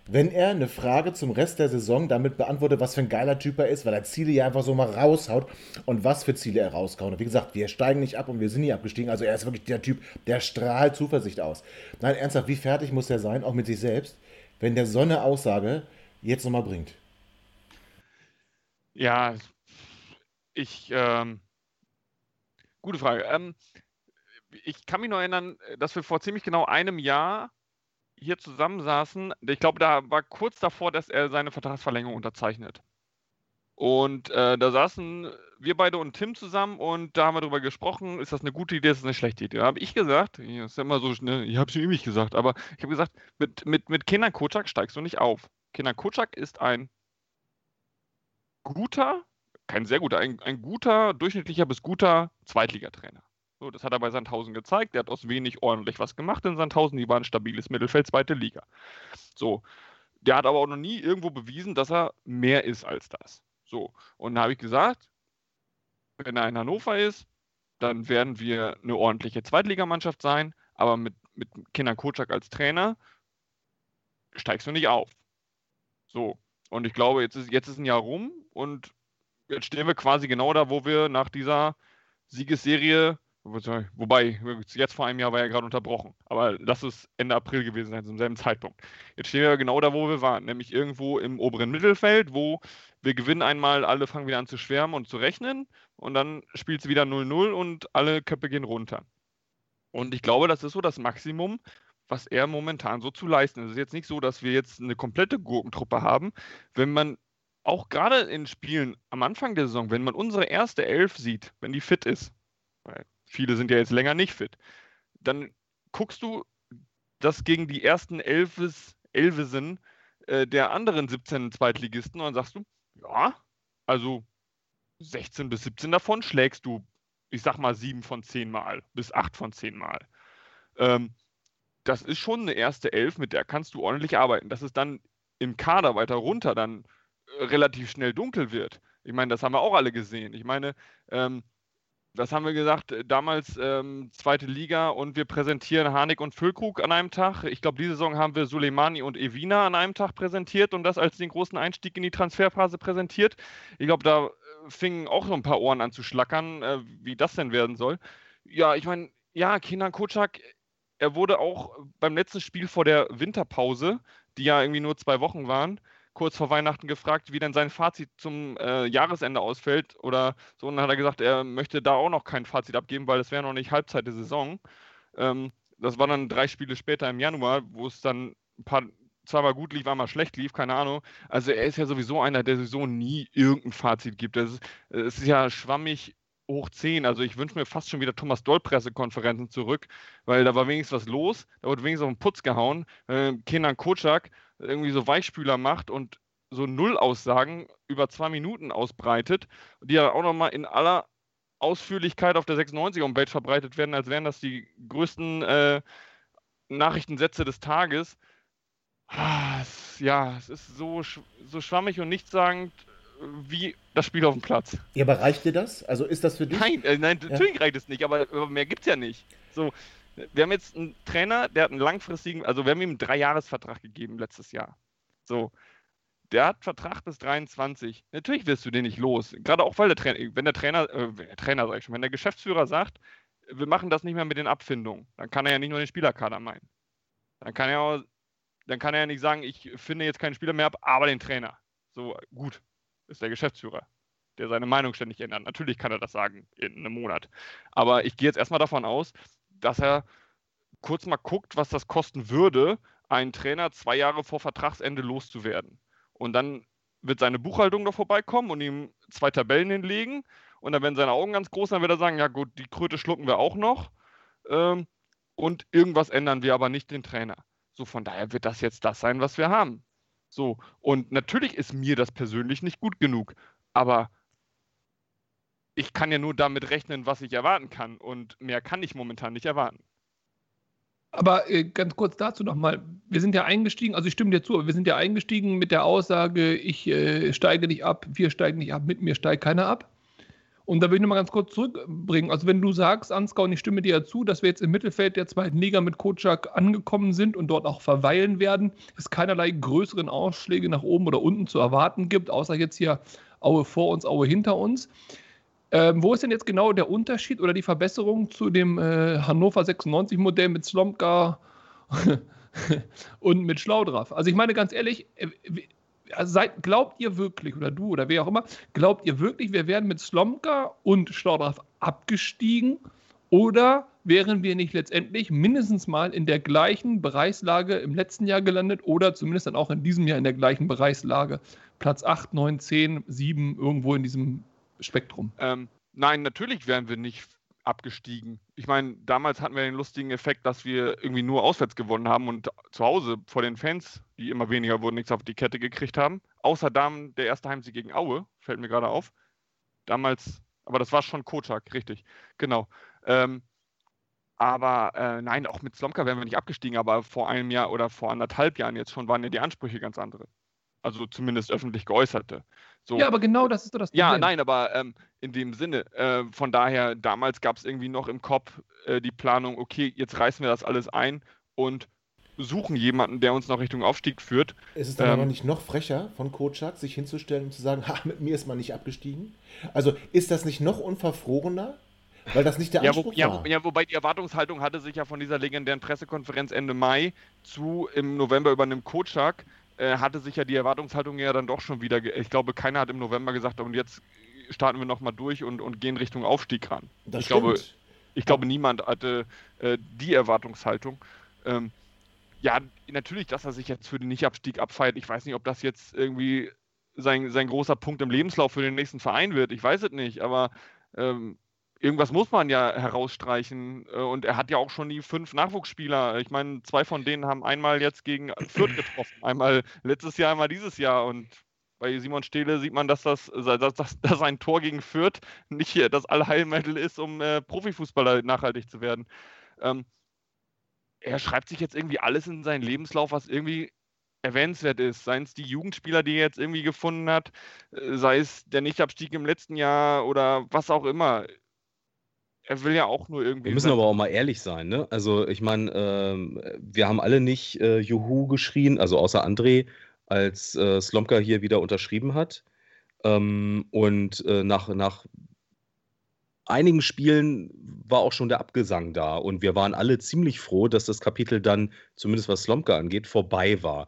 Wenn er eine Frage zum Rest der Saison damit beantwortet, was für ein geiler Typ er ist, weil er Ziele ja einfach so mal raushaut und was für Ziele er raushaut. Und wie gesagt, wir steigen nicht ab und wir sind nie abgestiegen. Also er ist wirklich der Typ, der strahlt Zuversicht aus. Nein, ernsthaft, wie fertig muss er sein, auch mit sich selbst? wenn der so eine Aussage jetzt nochmal bringt? Ja, ich, ähm, gute Frage. Ähm, ich kann mich noch erinnern, dass wir vor ziemlich genau einem Jahr hier zusammensaßen. Ich glaube, da war kurz davor, dass er seine Vertragsverlängerung unterzeichnet. Und äh, da saßen wir beide und Tim zusammen und da haben wir darüber gesprochen, ist das eine gute Idee, ist das eine schlechte Idee. Da habe ich gesagt, das ist ja immer so, ne, ich habe es ihm nicht gesagt, aber ich habe gesagt, mit, mit, mit Kenan Kocak steigst du nicht auf. Kenan Kocak ist ein guter, kein sehr guter, ein, ein guter, durchschnittlicher bis guter Zweitligatrainer. So, das hat er bei Sandhausen gezeigt. Der hat aus wenig ordentlich was gemacht in Sandhausen. Die waren stabiles Mittelfeld, zweite Liga. So, der hat aber auch noch nie irgendwo bewiesen, dass er mehr ist als das. So, und da habe ich gesagt, wenn er in Hannover ist, dann werden wir eine ordentliche Zweitligamannschaft sein, aber mit, mit Kinder Kocak als Trainer steigst du nicht auf. So, und ich glaube, jetzt ist, jetzt ist ein Jahr rum und jetzt stehen wir quasi genau da, wo wir nach dieser Siegesserie Wobei, jetzt vor einem Jahr war er gerade unterbrochen. Aber lass es Ende April gewesen sein, zum selben Zeitpunkt. Jetzt stehen wir genau da, wo wir waren, nämlich irgendwo im oberen Mittelfeld, wo wir gewinnen einmal, alle fangen wieder an zu schwärmen und zu rechnen und dann spielt es wieder 0-0 und alle Köpfe gehen runter. Und ich glaube, das ist so das Maximum, was er momentan so zu leisten ist. Es ist jetzt nicht so, dass wir jetzt eine komplette Gurkentruppe haben. Wenn man auch gerade in Spielen am Anfang der Saison, wenn man unsere erste Elf sieht, wenn die fit ist, weil viele sind ja jetzt länger nicht fit, dann guckst du das gegen die ersten Elfes, Elvesen äh, der anderen 17 Zweitligisten und sagst du, ja, also 16 bis 17 davon schlägst du, ich sag mal, 7 von 10 Mal bis 8 von 10 Mal. Ähm, das ist schon eine erste Elf, mit der kannst du ordentlich arbeiten. Dass es dann im Kader weiter runter dann relativ schnell dunkel wird. Ich meine, das haben wir auch alle gesehen. Ich meine, ähm, was haben wir gesagt? Äh, damals ähm, zweite Liga und wir präsentieren Harnik und Füllkrug an einem Tag. Ich glaube, diese Saison haben wir Suleimani und Evina an einem Tag präsentiert und das als den großen Einstieg in die Transferphase präsentiert. Ich glaube, da äh, fingen auch so ein paar Ohren an zu schlackern, äh, wie das denn werden soll. Ja, ich meine, ja, Kenan Kocak, er wurde auch beim letzten Spiel vor der Winterpause, die ja irgendwie nur zwei Wochen waren, kurz vor Weihnachten gefragt, wie denn sein Fazit zum äh, Jahresende ausfällt oder so. Und dann hat er gesagt, er möchte da auch noch kein Fazit abgeben, weil es wäre noch nicht Halbzeit der Saison. Ähm, das war dann drei Spiele später im Januar, wo es dann ein paar, zweimal gut lief, einmal schlecht lief, keine Ahnung. Also er ist ja sowieso einer, der sowieso nie irgendein Fazit gibt. Es ist, ist ja schwammig hoch 10. Also ich wünsche mir fast schon wieder Thomas Doll Pressekonferenzen zurück, weil da war wenigstens was los. Da wurde wenigstens auf den Putz gehauen. Äh, Kenan Kocak irgendwie so Weichspüler macht und so Null-Aussagen über zwei Minuten ausbreitet, die ja auch nochmal in aller Ausführlichkeit auf der 96er-Umwelt verbreitet werden, als wären das die größten äh, Nachrichtensätze des Tages. Ah, ja, es ist so, so schwammig und nichtssagend wie das Spiel auf dem Platz. Ja, aber reicht dir das? Also ist das für dich? Nein, äh, nein natürlich ja. reicht es nicht, aber, aber mehr gibt es ja nicht. So, wir haben jetzt einen Trainer, der hat einen langfristigen, also wir haben ihm einen Dreijahresvertrag gegeben letztes Jahr. So. Der hat Vertrag bis 23. Natürlich wirst du den nicht los. Gerade auch, weil der Trainer, wenn der Trainer, äh, Trainer sag ich schon, wenn der Geschäftsführer sagt, wir machen das nicht mehr mit den Abfindungen, dann kann er ja nicht nur den Spielerkader meinen. Dann kann er auch, dann kann er ja nicht sagen, ich finde jetzt keinen Spieler mehr ab, aber den Trainer. So, gut, ist der Geschäftsführer, der seine Meinung ständig ändert. Natürlich kann er das sagen in einem Monat. Aber ich gehe jetzt erstmal davon aus, dass er kurz mal guckt, was das kosten würde, einen Trainer zwei Jahre vor Vertragsende loszuwerden. Und dann wird seine Buchhaltung noch vorbeikommen und ihm zwei Tabellen hinlegen. Und dann werden seine Augen ganz groß, dann wird er sagen, ja gut, die Kröte schlucken wir auch noch. Ähm, und irgendwas ändern wir aber nicht den Trainer. So, von daher wird das jetzt das sein, was wir haben. So, und natürlich ist mir das persönlich nicht gut genug, aber ich kann ja nur damit rechnen, was ich erwarten kann. Und mehr kann ich momentan nicht erwarten. Aber äh, ganz kurz dazu nochmal. Wir sind ja eingestiegen, also ich stimme dir zu, aber wir sind ja eingestiegen mit der Aussage, ich äh, steige nicht ab, wir steigen nicht ab, mit mir steigt keiner ab. Und da will ich nochmal ganz kurz zurückbringen. Also wenn du sagst, Ansgar, und ich stimme dir ja zu, dass wir jetzt im Mittelfeld der zweiten Liga mit Kocak angekommen sind und dort auch verweilen werden, es keinerlei größeren Ausschläge nach oben oder unten zu erwarten gibt, außer jetzt hier Aue vor uns, Aue hinter uns. Ähm, wo ist denn jetzt genau der Unterschied oder die Verbesserung zu dem äh, Hannover 96 Modell mit Slomka, und mit Schlaudraff. Also ich meine ganz ehrlich, äh, also seid, glaubt ihr wirklich, oder du oder wer auch immer, glaubt ihr wirklich, wir wären mit Slomka und Schlaudraff abgestiegen? Oder wären wir nicht letztendlich mindestens mal in der gleichen Bereichslage im letzten Jahr gelandet oder zumindest dann auch in diesem Jahr in der gleichen Bereichslage? Platz 8, 9, 10, 7, irgendwo in diesem Spektrum. Ähm, nein, natürlich wären wir nicht abgestiegen. Ich meine, damals hatten wir den lustigen Effekt, dass wir irgendwie nur auswärts gewonnen haben und zu Hause vor den Fans, die immer weniger wurden, nichts auf die Kette gekriegt haben. Außer dann der erste Heimsieg gegen Aue, fällt mir gerade auf. Damals, aber das war schon Kotschak, richtig. Genau. Ähm, aber äh, nein, auch mit Slomka wären wir nicht abgestiegen, aber vor einem Jahr oder vor anderthalb Jahren jetzt schon waren ja die Ansprüche ganz andere. Also zumindest öffentlich geäußerte. So. Ja, aber genau das ist doch das Problem. Ja, nein, aber ähm, in dem Sinne, äh, von daher, damals gab es irgendwie noch im Kopf äh, die Planung, okay, jetzt reißen wir das alles ein und suchen jemanden, der uns noch Richtung Aufstieg führt. Ist es dann ähm, aber nicht noch frecher von Kotschak, sich hinzustellen und zu sagen, ha, mit mir ist man nicht abgestiegen? Also ist das nicht noch unverfrorener? Weil das nicht der Anspruch ja, wo, war. Ja, wobei die Erwartungshaltung hatte sich ja von dieser legendären Pressekonferenz Ende Mai zu im November übernimmt Kotschak, äh, hatte sich ja die Erwartungshaltung ja dann doch schon wieder, ich glaube, keiner hat im November gesagt, und jetzt starten wir nochmal durch und, und gehen Richtung Aufstieg ran. Das ich stimmt. glaube, ich glaube, niemand hatte äh, die Erwartungshaltung. Ähm, ja, natürlich, dass er sich jetzt für den Nicht-Abstieg abfeiert. Ich weiß nicht, ob das jetzt irgendwie sein, sein großer Punkt im Lebenslauf für den nächsten Verein wird. Ich weiß es nicht, aber ähm, irgendwas muss man ja herausstreichen. Äh, und er hat ja auch schon die fünf Nachwuchsspieler. Ich meine, zwei von denen haben einmal jetzt gegen Fürth getroffen. Einmal letztes Jahr, einmal dieses Jahr. Und bei Simon Stehle sieht man, dass das, dass, dass, dass ein Tor gegen Fürth nicht das Allheilmittel ist, um äh, Profifußballer nachhaltig zu werden. Ähm, er schreibt sich jetzt irgendwie alles in seinen Lebenslauf, was irgendwie erwähnenswert ist. Seien es die Jugendspieler, die er jetzt irgendwie gefunden hat, äh, sei es der Nichtabstieg im letzten Jahr oder was auch immer er will ja auch nur irgendwie. Wir müssen aber auch mal ehrlich sein, ne? Also, ich meine, ähm, wir haben alle nicht äh, Juhu geschrien, also außer André, als äh, Slomka hier wieder unterschrieben hat. Ähm, und äh, nach, nach einigen Spielen war auch schon der Abgesang da. Und wir waren alle ziemlich froh, dass das Kapitel dann, zumindest was Slomka angeht, vorbei war.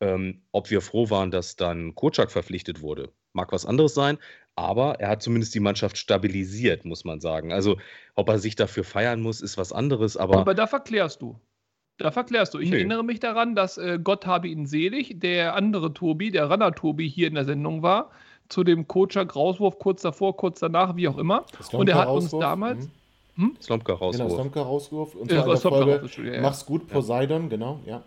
Ähm, ob wir froh waren, dass dann Kocak verpflichtet wurde, mag was anderes sein. Aber er hat zumindest die Mannschaft stabilisiert, muss man sagen. Also, ob er sich dafür feiern muss, ist was anderes. Aber, aber da verklärst du. Da verklärst du. Ich nee. erinnere mich daran, dass äh, Gott habe ihn selig, der andere Tobi, der Runner Tobi hier in der Sendung war, zu dem Coacher Rauswurf kurz davor, kurz danach, wie auch immer. Und er hat uns damals. Mhm. Hm? Slomka Rauswurf. Genau, Slomka Rauswurf. Und zwar ja, Folge, ja, Mach's gut, Poseidon, genau, ja.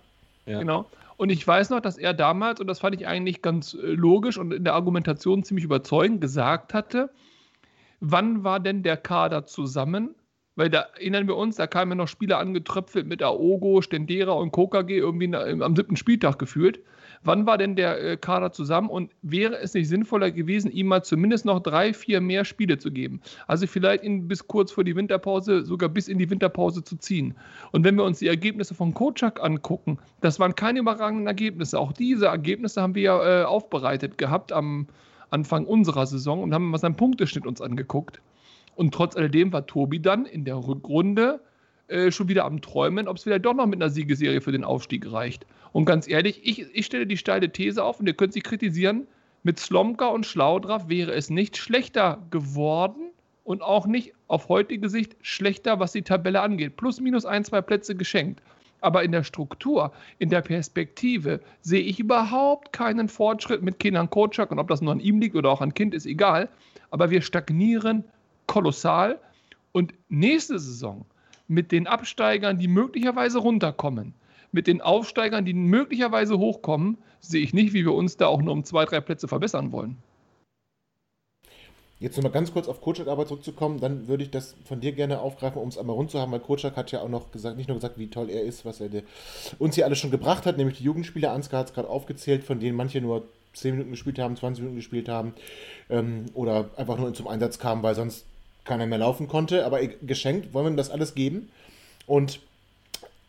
Ja. Genau. Und ich weiß noch, dass er damals, und das fand ich eigentlich ganz äh, logisch und in der Argumentation ziemlich überzeugend, gesagt hatte, wann war denn der Kader zusammen? Weil da erinnern wir uns, da kamen ja noch Spieler angetröpfelt mit Aogo, Stendera und Kokage irgendwie am siebten Spieltag gefühlt. Wann war denn der äh, Kader zusammen und wäre es nicht sinnvoller gewesen, ihm mal zumindest noch drei, vier mehr Spiele zu geben? Also vielleicht ihn bis kurz vor die Winterpause, sogar bis in die Winterpause zu ziehen. Und wenn wir uns die Ergebnisse von Kocak angucken, das waren keine überragenden Ergebnisse. Auch diese Ergebnisse haben wir ja äh, aufbereitet gehabt am Anfang unserer Saison und haben mal seinen Punkteschnitt uns angeguckt. Und trotz alledem war Tobi dann in der Rückrunde äh, schon wieder am Träumen, ob es vielleicht doch noch mit einer Siegesserie für den Aufstieg reicht. Und ganz ehrlich, ich, ich stelle die steile These auf und ihr könnt sie kritisieren. Mit Slomka und Schlaudraff wäre es nicht schlechter geworden und auch nicht auf heutige Sicht schlechter, was die Tabelle angeht. Plus, minus ein, zwei Plätze geschenkt. Aber in der Struktur, in der Perspektive sehe ich überhaupt keinen Fortschritt mit Kenan Kocak. Und ob das nur an ihm liegt oder auch an Kind, ist egal. Aber wir stagnieren kolossal. Und nächste Saison mit den Absteigern, die möglicherweise runterkommen, mit den Aufsteigern, die möglicherweise hochkommen, sehe ich nicht, wie wir uns da auch nur um zwei, drei Plätze verbessern wollen. Jetzt nochmal ganz kurz auf Kocak aber zurückzukommen, dann würde ich das von dir gerne aufgreifen, um es einmal rund zu haben, weil Kocak hat ja auch noch gesagt, nicht nur gesagt, wie toll er ist, was er uns hier alles schon gebracht hat, nämlich die Jugendspieler, Ansgar hat es gerade aufgezählt, von denen manche nur 10 Minuten gespielt haben, 20 Minuten gespielt haben ähm, oder einfach nur zum Einsatz kamen, weil sonst keiner mehr laufen konnte, aber geschenkt wollen wir ihm das alles geben und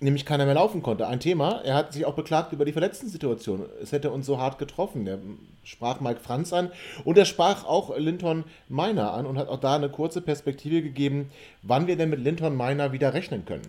nämlich keiner mehr laufen konnte. Ein Thema, er hat sich auch beklagt über die Verletzten-Situation. Es hätte uns so hart getroffen. Er sprach Mike Franz an und er sprach auch Linton Meiner an und hat auch da eine kurze Perspektive gegeben, wann wir denn mit Linton Meiner wieder rechnen können.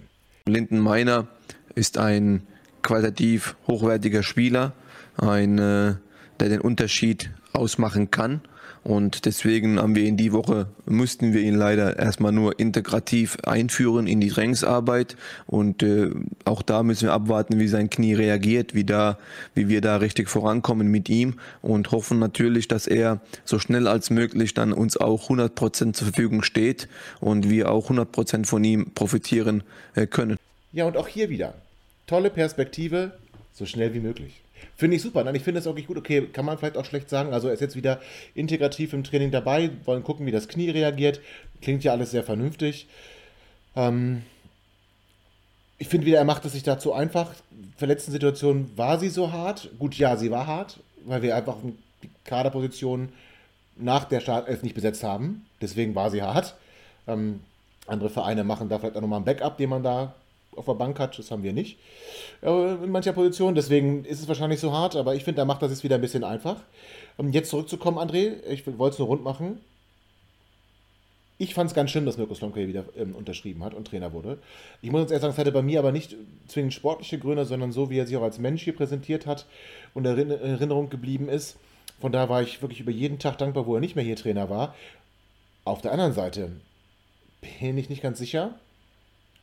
Linton Meiner ist ein qualitativ hochwertiger Spieler, ein, äh, der den Unterschied ausmachen kann. Und deswegen haben wir in die Woche, mussten wir ihn leider erstmal nur integrativ einführen in die Trainingsarbeit. Und äh, auch da müssen wir abwarten, wie sein Knie reagiert, wie, da, wie wir da richtig vorankommen mit ihm und hoffen natürlich, dass er so schnell als möglich dann uns auch 100 Prozent zur Verfügung steht und wir auch 100 Prozent von ihm profitieren äh, können. Ja, und auch hier wieder. Tolle Perspektive, so schnell wie möglich. Finde ich super. Nein, ich finde es wirklich gut. Okay, kann man vielleicht auch schlecht sagen. Also er ist jetzt wieder integrativ im Training dabei, wollen gucken, wie das Knie reagiert. Klingt ja alles sehr vernünftig. Ähm ich finde wieder, er macht es sich dazu einfach. Verletzten Situation war sie so hart. Gut, ja, sie war hart, weil wir einfach die Kaderposition nach der Startelf nicht besetzt haben. Deswegen war sie hart. Ähm andere Vereine machen da vielleicht auch nochmal ein Backup, den man da auf der Bank hat, das haben wir nicht äh, in mancher Position. Deswegen ist es wahrscheinlich so hart, aber ich finde, er macht das jetzt wieder ein bisschen einfach. Um jetzt zurückzukommen, André, ich wollte es nur rund machen. Ich fand es ganz schön, dass Mirko Slomka hier wieder ähm, unterschrieben hat und Trainer wurde. Ich muss jetzt ehrlich sagen, es hatte bei mir aber nicht zwingend sportliche Gründe, sondern so, wie er sich auch als Mensch hier präsentiert hat und in Erinnerung geblieben ist. Von da war ich wirklich über jeden Tag dankbar, wo er nicht mehr hier Trainer war. Auf der anderen Seite bin ich nicht ganz sicher,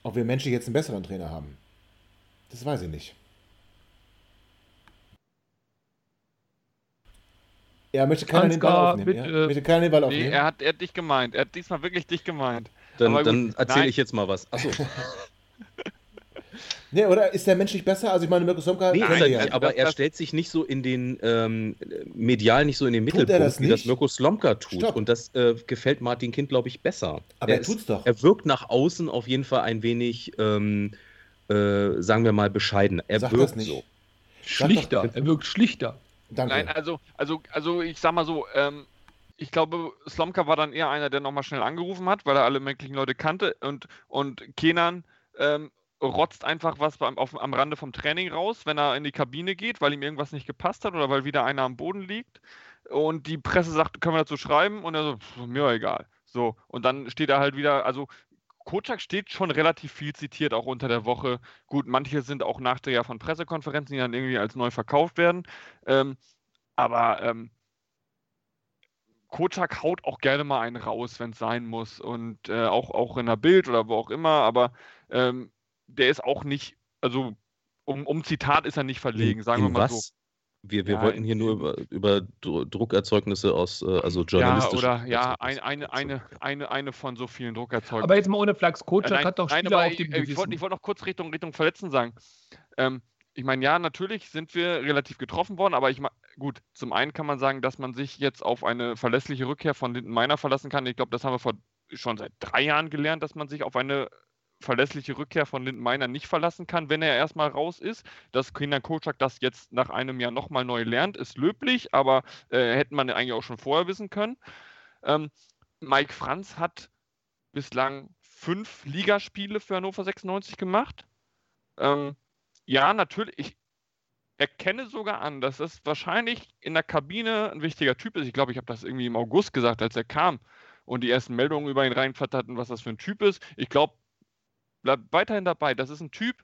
ob wir menschlich jetzt einen besseren Trainer haben. Das weiß ich nicht. Er möchte keinen den Ball aufnehmen. Mit, ja? möchte keinen den Ball aufnehmen. Nee, er hat, er hat dich gemeint. Er hat diesmal wirklich dich gemeint. Dann, dann erzähle ich jetzt mal was. Achso. Nee, oder ist der menschlich besser? Also ich meine, Mirko Somka... Nee, nein, ja. aber er stellt sich nicht so in den, ähm, medial nicht so in den Mittelpunkt, das wie das Mirko Slomka tut. Stopp. Und das äh, gefällt Martin Kind, glaube ich, besser. Aber er, er tut's doch. Er wirkt nach außen auf jeden Fall ein wenig, ähm, äh, sagen wir mal, bescheiden. Er Sag wirkt so. Schlichter, er wirkt schlichter. Danke. Nein, also, also, also ich sag mal so, ähm, ich glaube, Slomka war dann eher einer, der nochmal schnell angerufen hat, weil er alle möglichen Leute kannte und, und Kenan ähm, rotzt einfach was beim, auf, am Rande vom Training raus, wenn er in die Kabine geht, weil ihm irgendwas nicht gepasst hat oder weil wieder einer am Boden liegt. Und die Presse sagt, können wir dazu schreiben? Und er so, pff, mir egal. So, und dann steht er halt wieder, also Kocak steht schon relativ viel zitiert, auch unter der Woche. Gut, manche sind auch Nachträger von Pressekonferenzen, die dann irgendwie als neu verkauft werden. Ähm, aber ähm, Kocak haut auch gerne mal einen raus, wenn es sein muss. Und äh, auch, auch in der Bild oder wo auch immer. Aber ähm, der ist auch nicht, also um, um Zitat ist er nicht verlegen, sagen in wir mal was? so. Wir, wir ja, wollten hier nur über, über Druckerzeugnisse aus, äh, also journalistischen. Ja, oder ja, ein, eine, eine, eine, eine von so vielen Druckerzeugnissen. Aber jetzt mal ohne Flachs, Coach äh, hat doch Spieler nein, auf dem Ich, ich wollte wollt noch kurz Richtung, Richtung Verletzten sagen. Ähm, ich meine, ja, natürlich sind wir relativ getroffen worden, aber ich meine, gut, zum einen kann man sagen, dass man sich jetzt auf eine verlässliche Rückkehr von Linden Meiner verlassen kann. Ich glaube, das haben wir vor, schon seit drei Jahren gelernt, dass man sich auf eine verlässliche Rückkehr von Lindenmeiner nicht verlassen kann, wenn er erstmal raus ist. Dass Kinder Kocak das jetzt nach einem Jahr nochmal neu lernt, ist löblich, aber äh, hätte man eigentlich auch schon vorher wissen können. Ähm, Mike Franz hat bislang fünf Ligaspiele für Hannover 96 gemacht. Ähm, ja, natürlich. Ich erkenne sogar an, dass es wahrscheinlich in der Kabine ein wichtiger Typ ist. Ich glaube, ich habe das irgendwie im August gesagt, als er kam und die ersten Meldungen über ihn reinflatterten, was das für ein Typ ist. Ich glaube, bleibt weiterhin dabei. Das ist ein Typ,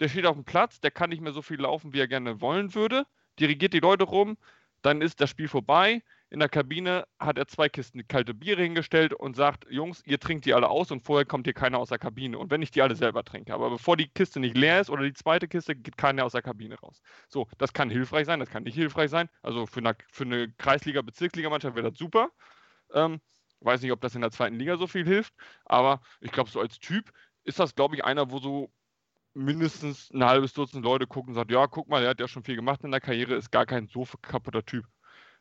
der steht auf dem Platz, der kann nicht mehr so viel laufen, wie er gerne wollen würde, dirigiert die Leute rum, dann ist das Spiel vorbei. In der Kabine hat er zwei Kisten kalte Biere hingestellt und sagt, Jungs, ihr trinkt die alle aus und vorher kommt hier keiner aus der Kabine. Und wenn ich die alle selber trinke, aber bevor die Kiste nicht leer ist oder die zweite Kiste, geht keiner aus der Kabine raus. So, das kann hilfreich sein, das kann nicht hilfreich sein. Also für eine, für eine Kreisliga-, Bezirksligamannschaft wäre das super. Ähm, weiß nicht, ob das in der zweiten Liga so viel hilft, aber ich glaube, so als Typ ist das, glaube ich, einer, wo so mindestens ein halbes Dutzend Leute gucken und sagen, ja, guck mal, der hat ja schon viel gemacht in der Karriere, ist gar kein so kaputter Typ.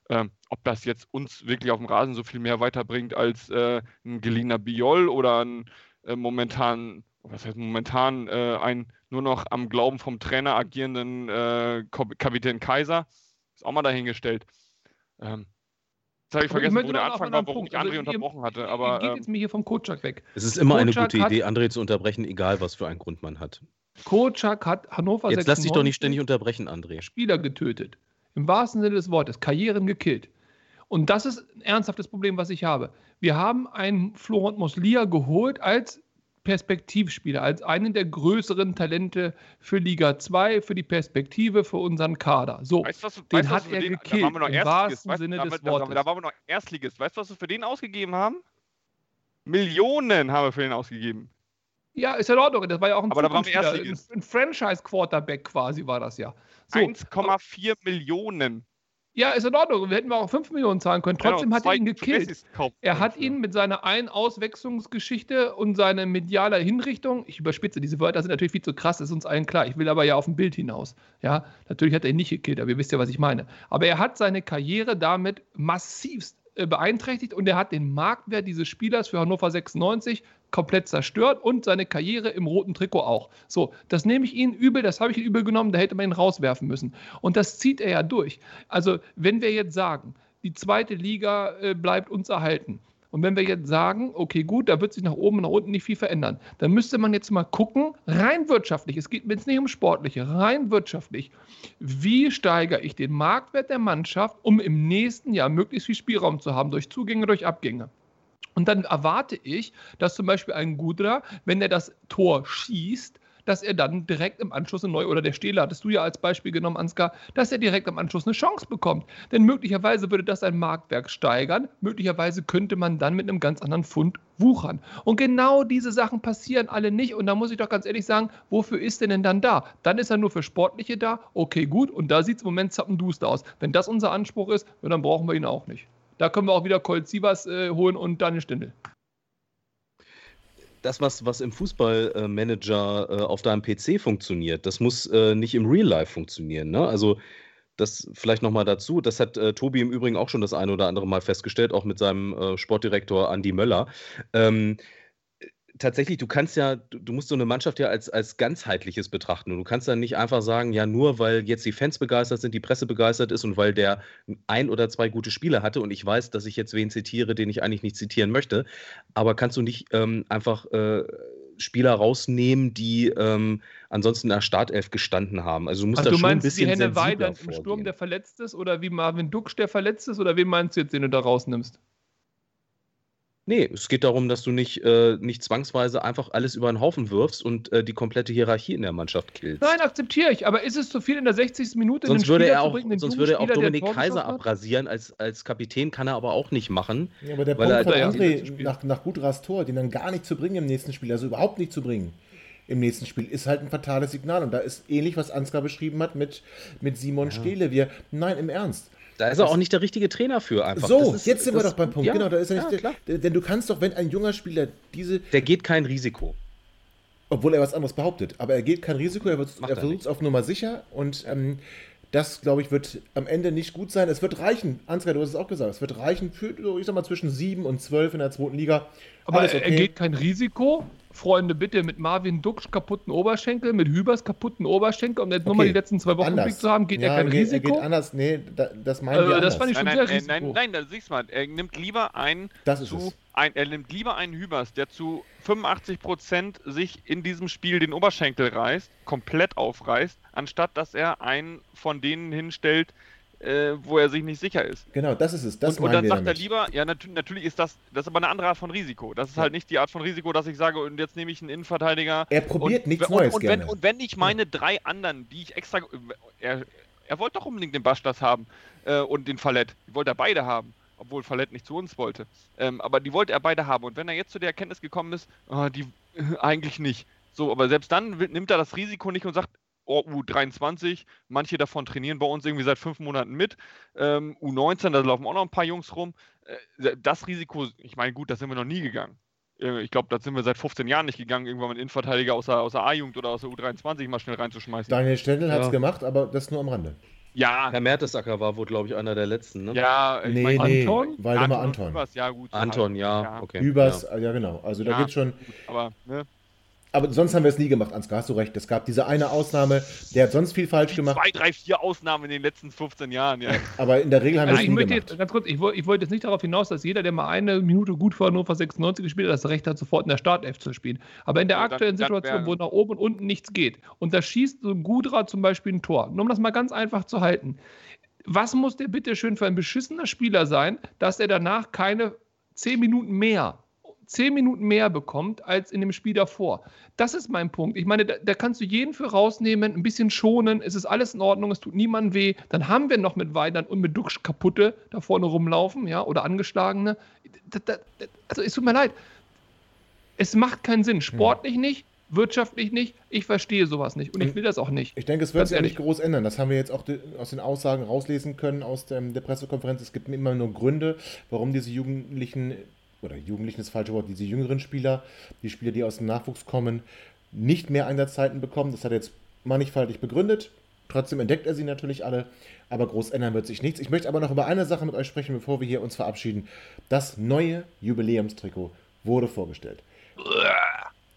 Ähm, ob das jetzt uns wirklich auf dem Rasen so viel mehr weiterbringt als äh, ein geliehener Biol oder ein äh, momentan, was heißt momentan, äh, ein nur noch am Glauben vom Trainer agierenden äh, Kapitän Kaiser, ist auch mal dahingestellt. Ähm, Jetzt habe ich vergessen, ich wo der Anfang war, warum ich André also, unterbrochen hatte. Aber, geht jetzt ähm, mir hier vom Kocak weg. Es ist immer Kocak eine gute Idee, André zu unterbrechen, egal was für einen Grund man hat. Kocak hat Hannover Jetzt lass dich doch nicht ständig unterbrechen, André. Spieler getötet. Im wahrsten Sinne des Wortes. Karrieren gekillt. Und das ist ein ernsthaftes Problem, was ich habe. Wir haben einen Florent Moslia geholt als Perspektivspieler, als einen der größeren Talente für Liga 2, für die Perspektive, für unseren Kader. So, Weißt was, den weißt, hat er den, gekillt, da waren wir noch im Erstligist. wahrsten Weißt, Sinne da, des da, Wortes. Da, da waren wir noch Erstligist. Weißt du, was wir für den ausgegeben haben? Millionen haben wir für den ausgegeben. Ja, ist ja in Ordnung. Das war ja auch ein, Aber da waren wir ein, ein Franchise-Quarterback quasi war das ja. So, 1,4 Millionen. Ja, ist in Ordnung. Wir hätten wir auch 5 Millionen zahlen können. Trotzdem Genau, hat er ihn gekillt. Er hat ihn mit seiner Ein-Auswechslungsgeschichte und seiner medialer Hinrichtung, ich überspitze, diese Wörter sind natürlich viel zu krass, ist uns allen klar. Ich will aber ja auf ein Bild hinaus. Ja, natürlich hat er ihn nicht gekillt, aber ihr wisst ja, was ich meine. Aber er hat seine Karriere damit massivst beeinträchtigt und er hat den Marktwert dieses Spielers für Hannover 96 komplett zerstört und seine Karriere im roten Trikot auch. So, das nehme ich Ihnen übel, das habe ich Ihnen übel genommen, da hätte man ihn rauswerfen müssen. Und das zieht er ja durch. Also, wenn wir jetzt sagen, die zweite Liga äh, bleibt uns erhalten. Und wenn wir jetzt sagen, okay, gut, da wird sich nach oben und nach unten nicht viel verändern, dann müsste man jetzt mal gucken, rein wirtschaftlich, es geht mir jetzt nicht um Sportliche, rein wirtschaftlich, wie steigere ich den Marktwert der Mannschaft, um im nächsten Jahr möglichst viel Spielraum zu haben, durch Zugänge, durch Abgänge. Und dann erwarte ich, dass zum Beispiel ein Gudra, wenn er das Tor schießt, dass er dann direkt im Anschluss eine neue, oder der Stehler, hattest du ja als Beispiel genommen, Ansgar, dass er direkt im Anschluss eine Chance bekommt. Denn möglicherweise würde das ein Marktwerk steigern, möglicherweise könnte man dann mit einem ganz anderen Fund wuchern. Und genau diese Sachen passieren alle nicht. Und da muss ich doch ganz ehrlich sagen, wofür ist er denn dann da? Dann ist er nur für Sportliche da, okay, gut, und da sieht es im Moment zappenduster aus. Wenn das unser Anspruch ist, dann brauchen wir ihn auch nicht. Da können wir auch wieder Colt Sievers äh, holen und Daniel Stindl. Das, was, was im Fußballmanager äh, auf deinem PC funktioniert, das muss äh, nicht im Real Life funktionieren. Ne? Also das vielleicht nochmal dazu, das hat äh, Tobi im Übrigen auch schon das eine oder andere Mal festgestellt, auch mit seinem äh, Sportdirektor Andi Möller. Ähm, tatsächlich, du kannst ja, du, du musst so eine Mannschaft ja als, als ganzheitliches betrachten. Und du kannst dann nicht einfach sagen, ja, nur weil jetzt die Fans begeistert sind, die Presse begeistert ist und weil der ein oder zwei gute Spiele hatte und ich weiß, dass ich jetzt wen zitiere, den ich eigentlich nicht zitieren möchte, aber kannst du nicht ähm, einfach äh, Spieler rausnehmen, die ähm, ansonsten in der Startelf gestanden haben. Also du musst Also da du schon ein meinst bisschen wie Henne Weidand im. Sturm, der verletzt ist, oder wie Marvin Duksch, der verletzt ist, oder wen meinst du jetzt, den du da rausnimmst? Nee, es geht darum, dass du nicht, äh, nicht zwangsweise einfach alles über den Haufen wirfst und äh, die komplette Hierarchie in der Mannschaft killst. Nein, akzeptiere ich, aber ist es zu viel in der 60. Minute? Sonst würde er auch, bringen, sonst würde er auch Dominik Kaiser abrasieren. Als, als Kapitän kann er aber auch nicht machen. Ja, aber der Weil Punkt er von ja André nach, nach Gudras Tor, den dann gar nicht zu bringen im nächsten Spiel, also überhaupt nicht zu bringen im nächsten Spiel, ist halt ein fatales Signal. Und da ist ähnlich, was Ansgar beschrieben hat mit, mit Simon Stehle. Wir, nein, im Ernst. Da ist er auch nicht der richtige Trainer für einfach. So, Das ist- jetzt sind wir das- doch beim Punkt. Ja, genau, da ist er ja, nicht. klar. der, denn du kannst doch, wenn ein junger Spieler diese, Der geht kein Risiko. obwohl er was anderes behauptet, aber er geht kein Risiko, er, wird- er er versucht es auf Nummer sicher und ähm, das, glaube ich, wird am Ende nicht gut sein. Es wird reichen, Ansgar, du hast es auch gesagt, es wird reichen für, ich sag mal, zwischen 7 und 12 in der zweiten Liga. Aber Alles er geht kein Risiko. Freunde, bitte mit Marvin Duksch kaputten Oberschenkel, mit Hübers kaputten Oberschenkel, um jetzt Okay, die letzten zwei Wochen anders. Blick zu haben, geht ja, er kein geht, Risiko. Geht anders, nee, da, das meinen Äh, wir das anders. fand ich schon Nein, sehr nein, Risiko. nein, nein, da siehst du mal. Er nimmt lieber einen Das ist zu, es. ein, er nimmt lieber einen Hübers, der zu 85% sich in diesem Spiel den Oberschenkel reißt, komplett aufreißt, anstatt dass er einen von denen hinstellt, äh, wo er sich nicht sicher ist. Genau, das ist es. Das und, und dann sagt er damit. lieber, ja, natu natürlich ist das, das ist aber eine andere Art von Risiko. Das ist halt nicht die Art von Risiko, dass ich sage, und jetzt nehme ich einen Innenverteidiger. Er probiert und, nichts und, Neues und, wenn, gerne. und wenn ich meine drei anderen, die ich extra. Er, er wollte doch unbedingt den Bastas haben äh, und den Fallett. Die wollte er beide haben. Obwohl Fallett nicht zu uns wollte. Ähm, aber die wollte er beide haben. Und wenn er jetzt zu der Erkenntnis gekommen ist, ah, die äh, eigentlich nicht. So, aber selbst dann nimmt er das Risiko nicht und sagt, oh, U23, manche davon trainieren bei uns irgendwie seit fünf Monaten mit. Ähm, U19, da laufen auch noch ein paar Jungs rum. Äh, das Risiko, ich meine, gut, da sind wir noch nie gegangen. Äh, Ich glaube, da sind wir seit 15 Jahren nicht gegangen, irgendwann einen Innenverteidiger aus der, aus der A-Jugend oder aus der U23 mal schnell reinzuschmeißen. Daniel Stendel hat es Ja. gemacht, aber das nur am Rande. Ja, Herr Mertesacker war wohl, glaube ich, einer der letzten. Ne? ja, ich Nee, mein, nee, Anton? Waldemar und Anton. Hübers, ja, gut. Anton, halt. ja, okay. Übers, ja. ja. genau. Also da Ja. geht schon. Aber, ne? Aber sonst haben wir es nie gemacht, Ansgar, hast du recht. Es gab diese eine Ausnahme, der hat sonst viel falsch gemacht, Zwei, drei, vier Ausnahmen in den letzten 15 Jahren, ja. aber in der Regel haben wir Also es ich nie möchte gemacht. jetzt ganz kurz, ich, woll- ich wollte jetzt nicht darauf hinaus, dass jeder, der mal eine Minute gut für Hannover 96 gespielt hat, das Recht hat, sofort in der Startelf zu spielen. Aber in der Ja, dann- aktuellen dann Situation, wär- wo nach oben und unten nichts geht, und da schießt so ein Gudra zum Beispiel ein Tor, nur um das mal ganz einfach zu halten. Was muss der bitte schön für ein beschissener Spieler sein, dass er danach keine 10 Minuten mehr, zehn Minuten mehr bekommt als in dem Spiel davor. Das ist mein Punkt. Ich meine, da, da, kannst du jeden für rausnehmen, ein bisschen schonen, es ist alles in Ordnung, es tut niemandem weh. Dann haben wir noch mit Weidern und mit Duxch kaputte da vorne rumlaufen, ja, oder angeschlagene. Da, da, also es tut mir leid. Es macht keinen Sinn. Sportlich nicht, wirtschaftlich nicht. Ich verstehe sowas nicht und ich will das auch nicht. Ich denke, es wird sich ja nicht groß ändern. Das haben wir jetzt auch aus den Aussagen rauslesen können aus der Pressekonferenz. Es gibt immer nur Gründe, warum diese Jugendlichen oder Jugendlichen ist das falsche Wort, diese jüngeren Spieler, die Spieler, die aus dem Nachwuchs kommen, nicht mehr Einsatzzeiten bekommen. Das hat er jetzt mannigfaltig begründet. Trotzdem entdeckt er sie natürlich alle, aber groß ändern wird sich nichts. Ich möchte aber noch über eine Sache mit euch sprechen, bevor wir hier uns verabschieden. Das neue Jubiläumstrikot wurde vorgestellt.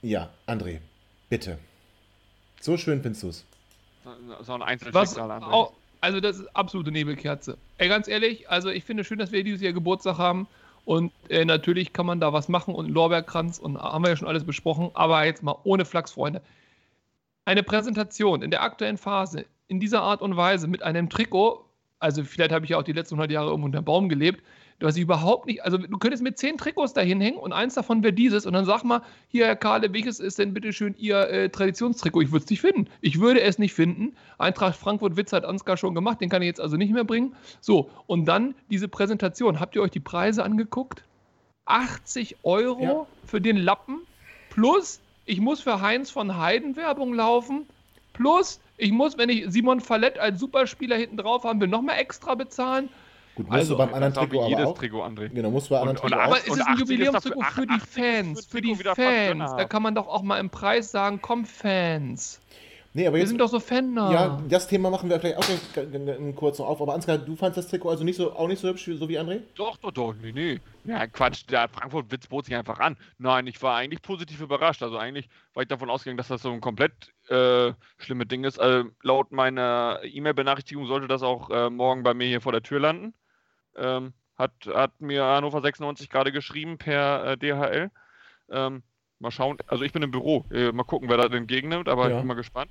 Ja, André, bitte. So schön findest du es. So ein Einzelschicksal, André. Also das ist absolute Nebelkerze. Ey, ganz ehrlich, also ich finde es schön, dass wir dieses Jahr Geburtstag haben. Und äh, natürlich kann man da was machen und Lorbeerkranz und haben wir ja schon alles besprochen, aber jetzt mal ohne Flachs, Freunde. Eine Präsentation in der aktuellen Phase in dieser Art und Weise mit einem Trikot, also vielleicht habe ich ja auch die letzten 100 Jahre irgendwo unter dem Baum gelebt, was ich überhaupt nicht, also du könntest mit zehn Trikots dahin hängen und eins davon wäre dieses und dann sag mal, hier Herr Kahle, welches ist denn bitte schön Ihr äh, Traditionstrikot? Ich würde es nicht finden. Ich würde es nicht finden. Eintracht Frankfurt Witz hat Ansgar schon gemacht, den kann ich jetzt also nicht mehr bringen. So, und dann diese Präsentation. Habt ihr euch die Preise angeguckt? 80 Euro ja. für den Lappen plus ich muss für Heinz von Heiden Werbung laufen plus ich muss, wenn ich Simon Fallett als Superspieler hinten drauf haben will, nochmal extra bezahlen. Gut, musst also, du beim anderen Trikot aber jedes auch. Trikot, André. Genau, musst du bei anderen und, Trikot Aber auch. es ist ein Jubiläumstrikot für die Fans, für die Fans. Da kann man doch auch mal im Preis sagen, komm Fans. Nee, aber jetzt, wir sind doch so Fender. Ja, das Thema machen wir vielleicht auch kurz noch auf. Aber Ansgar, du fandest das Trikot also nicht so, auch nicht so hübsch, so wie André? Doch, doch, doch, nee, nee. Ja, Quatsch, der Frankfurt-Witz bot sich einfach an. Nein, ich war eigentlich positiv überrascht. Also eigentlich war ich davon ausgegangen, dass das so ein komplett äh, schlimmes Ding ist. Also, laut meiner E-Mail-Benachrichtigung sollte das auch äh, morgen bei mir hier vor der Tür landen. Ähm, hat, hat mir Hannover 96 gerade geschrieben per äh, DHL. Ähm, mal schauen. Also ich bin im Büro. Äh, mal gucken, wer das entgegennimmt, aber ja. ich bin mal gespannt.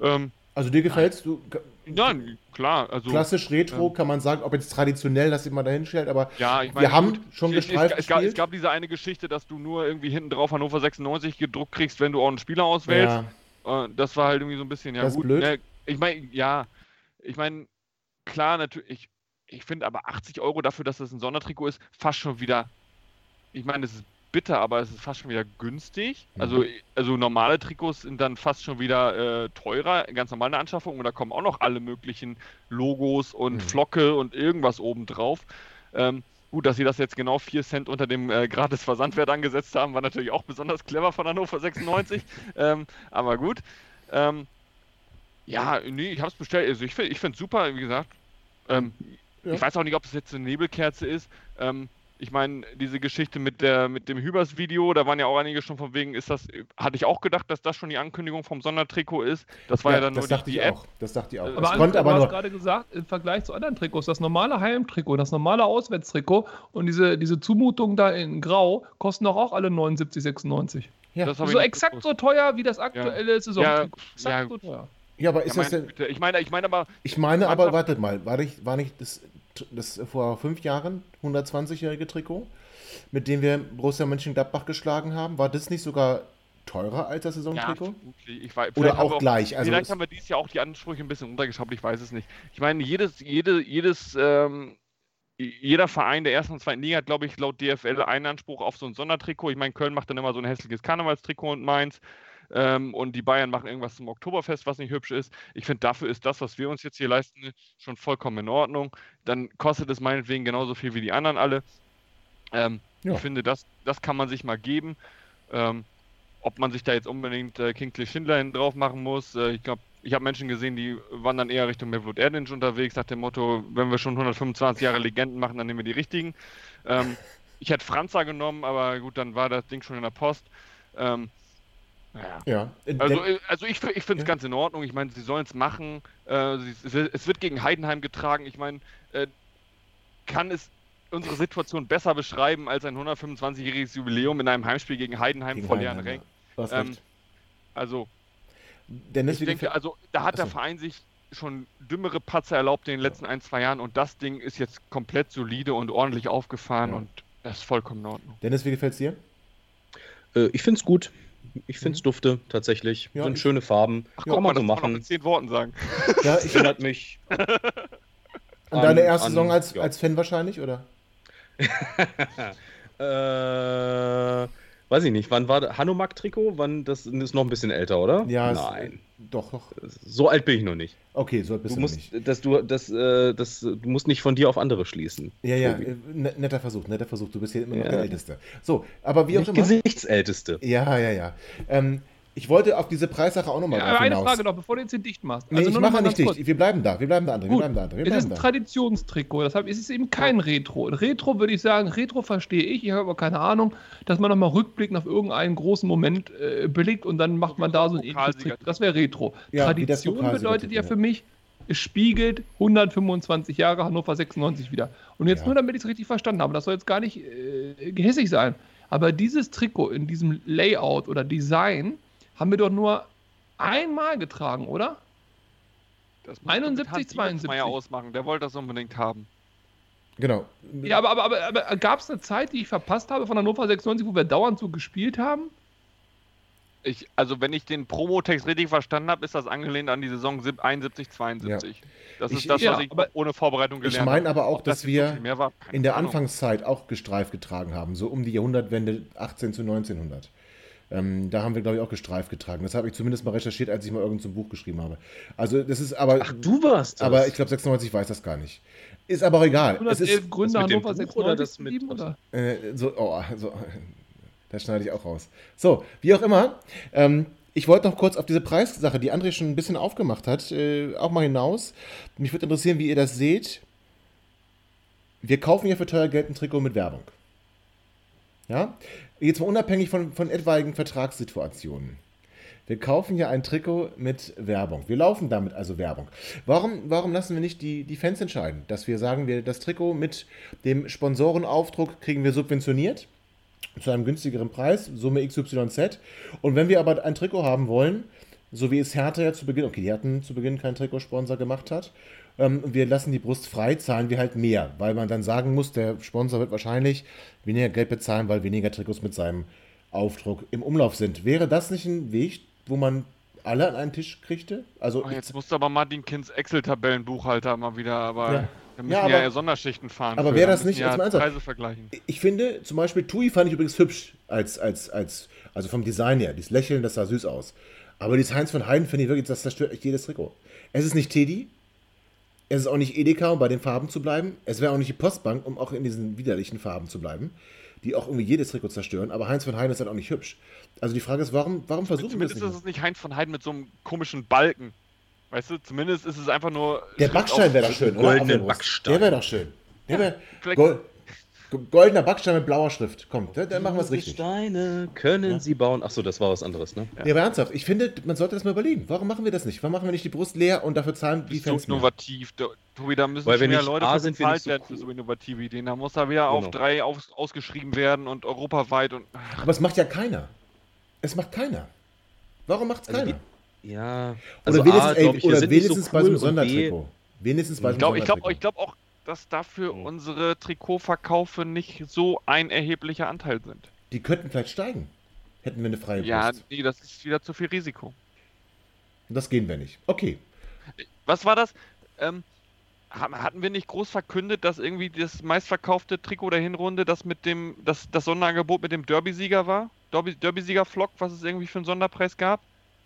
Ähm, also dir gefällt's? Du, Nein, klar. Also, klassisch Retro ähm, kann man sagen, ob jetzt traditionell, dass man da hinstellt, aber ja, ich mein, wir haben schon gestreift es, es, gab, es, gab, diese eine Geschichte, dass du nur irgendwie hinten drauf Hannover 96 gedruckt kriegst, wenn du auch einen Spieler auswählst. Ja. Äh, das war halt irgendwie so ein bisschen, ja das gut. Blöd. Ne, ich meine, ja, ich meine, klar, natürlich, ich finde aber 80 Euro dafür, dass das ein Sondertrikot ist, fast schon wieder. Ich meine, es ist bitter, aber es ist fast schon wieder günstig. Mhm. Also, also normale Trikots sind dann fast schon wieder äh, teurer, ganz normale Anschaffung. Und da kommen auch noch alle möglichen Logos und mhm. Flocke und irgendwas obendrauf. Ähm, gut, dass sie das jetzt genau 4 Cent unter dem äh, Gratis-Versandwert angesetzt haben, war natürlich auch besonders clever von Hannover 96. ähm, aber gut. Ähm, ja, nee, ich habe es bestellt. Also ich finde es super, wie gesagt. Ähm, ja. Ich weiß auch nicht, ob es jetzt eine Nebelkerze ist. Ähm, ich meine, diese Geschichte mit, der, mit dem Hübers-Video, da waren ja auch einige schon von wegen, ist das, hatte ich auch gedacht, dass das schon die Ankündigung vom Sondertrikot ist. Das war ja, ja dann das nur dachte die, die ich App. Auch. Das dachte ich auch. Aber, konnte aber du hast gerade gesagt, im Vergleich zu anderen Trikots, das normale Heimtrikot, das normale Auswärtstrikot und diese, diese Zumutung da in Grau kosten doch auch alle 79,96. Ja. Das so exakt gewusst. so teuer wie das aktuelle ja. Saisontrikot. Ja, exakt ja. so teuer. Ja, aber ist ja, das denn. Ich meine, ich meine aber. Ich meine aber, wartet mal, war nicht, war nicht das, das vor fünf Jahren 120-jährige Trikot, mit dem wir Borussia Mönchengladbach geschlagen haben? War das nicht sogar teurer als das Saisontrikot? Ja, weiß, Oder auch, auch gleich? Also vielleicht haben wir dieses Jahr auch die Ansprüche ein bisschen runtergeschraubt, ich weiß es nicht. Ich meine, jedes, jede, jedes, ähm, jeder Verein der ersten und zweiten Liga hat, glaube ich, laut DFL einen Anspruch auf so ein Sondertrikot. Ich meine, Köln macht dann immer so ein hässliches Karnevalstrikot und Mainz ähm, und die Bayern machen irgendwas zum Oktoberfest, was nicht hübsch ist. Ich finde, dafür ist das, was wir uns jetzt hier leisten, schon vollkommen in Ordnung. Dann kostet es meinetwegen genauso viel wie die anderen alle. Ähm, ja. Ich finde, das, das kann man sich mal geben. Ähm, ob man sich da jetzt unbedingt äh, Kingsley Schindler drauf machen muss, äh, ich glaube, ich habe Menschen gesehen, die waren dann eher Richtung Mevlut Erdinch unterwegs, nach dem Motto, wenn wir schon 125 Jahre Legenden machen, dann nehmen wir die richtigen. Ähm, ich hätte Franza genommen, aber gut, dann war das Ding schon in der Post. Ähm, ja. ja. Also, äh, also ich, ich finde es ja. ganz in Ordnung. Ich meine, sie sollen es machen. Äh, es wird gegen Heidenheim getragen. Ich meine, äh, kann es unsere Situation besser beschreiben als ein 125-jähriges Jubiläum in einem Heimspiel gegen Heidenheim gegen vor leeren Rängen? Ähm, also, Dennis, ich denke, also da hat Achso. der Verein sich schon dümmere Patzer erlaubt in den letzten ein, zwei Jahren und das Ding ist jetzt komplett solide und ordentlich aufgefahren ja. und Das ist vollkommen in Ordnung. Dennis, wie gefällt es dir? Äh, ich finde es gut. Ich finde es dufte, tatsächlich. Ja, Sind schöne Farben. Ach, Kann man mal, so machen. mit zehn Worten sagen. Ja, ich, Erinnert mich. an deine erste an- Saison als, ja. als Fan wahrscheinlich, oder? Äh, weiß ich nicht. Wann war das? Hanomag-Trikot? Wann? Das ist noch ein bisschen älter, oder? Ja, es- Nein. Doch, doch. So alt bin ich noch nicht. Okay, so bist Du du, musst, nicht. dass du, das, äh, das, du musst nicht von dir auf andere schließen. Ja, ja, äh, ne- netter Versuch, netter Versuch. Du bist hier immer noch Ja. der Älteste. So, aber wie auch Nicht immer. Gesichtsälteste. Ja, ja, ja. Ähm, ich wollte auf diese Preissache auch nochmal Ja, aber eine hinaus. Frage noch, bevor du jetzt den dicht machst. Nee, Also ich mache nicht dicht. Wir bleiben da. Wir bleiben da, André. Wir Gut, bleiben da, André. Wir es ist ein da. Traditionstrikot, deshalb ist es eben kein Retro. Retro würde ich sagen, Retro verstehe ich, ich habe aber keine Ahnung, dass man nochmal rückblickend auf irgendeinen großen Moment äh, belegt und dann macht man da so ein ähnliches Trikot. Das wäre Retro. Ja, Tradition bedeutet ja ja. für mich, es spiegelt 125 Jahre Hannover 96 wieder. Und jetzt Ja. nur, damit ich es richtig verstanden habe, das soll jetzt gar nicht äh, gehässig sein, aber dieses Trikot in diesem Layout oder Design haben wir doch nur einmal getragen, oder? Das 71, Hans 72. Meier ausmachen. Der wollte das unbedingt haben. Genau. Ja, aber, aber, aber, aber gab es eine Zeit, die ich verpasst habe von Hannover 96, wo wir dauernd so gespielt haben? Ich, also wenn ich den Promotext richtig verstanden habe, ist das angelehnt an die Saison sieb- 71, 72. Das Ich- ist das, ich- was Ja, ich aber- ohne Vorbereitung Ich gelernt meine habe. aber auch, Ob dass das wir in der Ahnung. Anfangszeit auch gestreift getragen haben, so um die Jahrhundertwende 18 zu 1900. Ähm, da haben wir, glaube ich, auch gestreift getragen. Das habe ich zumindest mal recherchiert, als ich mal irgend so ein Buch geschrieben habe. Also das ist aber, Ach, du warst das. aber ich glaube 96 weiß das gar nicht. Ist aber auch egal. Es 111 ist Gründe das mit dem Hannover Buch oder 96 das mit- geblieben, oder? äh, so, oh, so, das schneide ich auch raus. So, wie auch immer. Ähm, ich wollte noch kurz auf diese Preissache, die André schon ein bisschen aufgemacht hat, äh, auch mal hinaus. Mich würde interessieren, wie ihr das seht. Wir kaufen ja für teuer Geld ein Trikot mit Werbung. Ja? Jetzt mal unabhängig von, von etwaigen Vertragssituationen. Wir kaufen ja ein Trikot mit Werbung. Wir laufen damit also Werbung. Warum, warum lassen wir nicht die, die Fans entscheiden? Dass wir sagen, wir das Trikot mit dem Sponsorenaufdruck kriegen wir subventioniert zu einem günstigeren Preis, Summe XYZ. Und wenn wir aber ein Trikot haben wollen, so wie es Hertha ja zu Beginn, okay, die hatten zu Beginn keinen Trikotsponsor gemacht hat, ähm, wir lassen die Brust frei, zahlen wir halt mehr, weil man dann sagen muss, der Sponsor wird wahrscheinlich weniger Geld bezahlen, weil weniger Trikots mit seinem Aufdruck im Umlauf sind. Wäre das nicht ein Weg, wo man alle an einen Tisch kriegte? Also Oh, jetzt musst du aber Martin Kins Excel-Tabellenbuchhalter mal wieder, aber Ja. wir müssen Ja, ja, aber- ja Sonderschichten fahren. aber wäre das nicht- ja ernsthaft. Preise vergleichen. Ich finde, zum Beispiel Tui fand ich übrigens hübsch, als, als, als, also vom Design her. Dieses Lächeln, das sah süß aus. Aber dieses Heinz von Heiden finde ich wirklich, das zerstört echt jedes Trikot. Es ist nicht Teddy, es ist auch nicht Edeka, um bei den Farben zu bleiben. Es wäre auch nicht die Postbank, um auch in diesen widerlichen Farben zu bleiben, die auch irgendwie jedes Trikot zerstören. Aber Heinz von Heiden ist halt auch nicht hübsch. Also die Frage ist, warum, warum versuchen wir das Zumindest ist es nicht Heinz von Heiden mit so einem komischen Balken. Weißt du, zumindest ist es einfach nur. Der Backstein wäre doch schön, oder? goldenen. Backstein. Der wäre doch schön. Der wäre vielleicht- Gold, goldener Backstein mit blauer Schrift. Komm, dann, dann machen wir es richtig. Steine können sie bauen. Achso, das war was anderes, ne? Ja. aber ernsthaft, ich finde, man sollte das mal überlegen. Warum machen wir das nicht? Warum machen wir nicht die Brust leer und dafür zahlen die so Fans mehr? innovativ. Da- Tobi, da müssen Weil wir schon nicht- Leute A, für sind wir bezahlt nicht so werden cool. für so innovative Ideen. Da muss da wieder auf Genau. drei aus, ausgeschrieben werden und europaweit und. Aber es macht ja keiner. Es macht keiner. Warum macht es Also keiner? Ja. Oder Also wenigstens, A, ey, ich, oder wenigstens so bei so einem cool Sondertrikot. Wenigstens bei so Ich einem glaube ich glaub, glaub auch, dass dafür Mhm. unsere Trikotverkaufe nicht so ein erheblicher Anteil sind. Die könnten vielleicht steigen. Hätten wir eine freie Ja, Brust. nee, das ist wieder zu viel Risiko. Das gehen wir nicht. Okay. Was war das? Ähm, ha- hatten wir nicht groß verkündet, dass irgendwie das meistverkaufte Trikot der Hinrunde das mit dem, das, das Sonderangebot mit dem Derby-Sieger war? Derby- Derby-Sieger-Flock, was es irgendwie für einen Sonderpreis gab?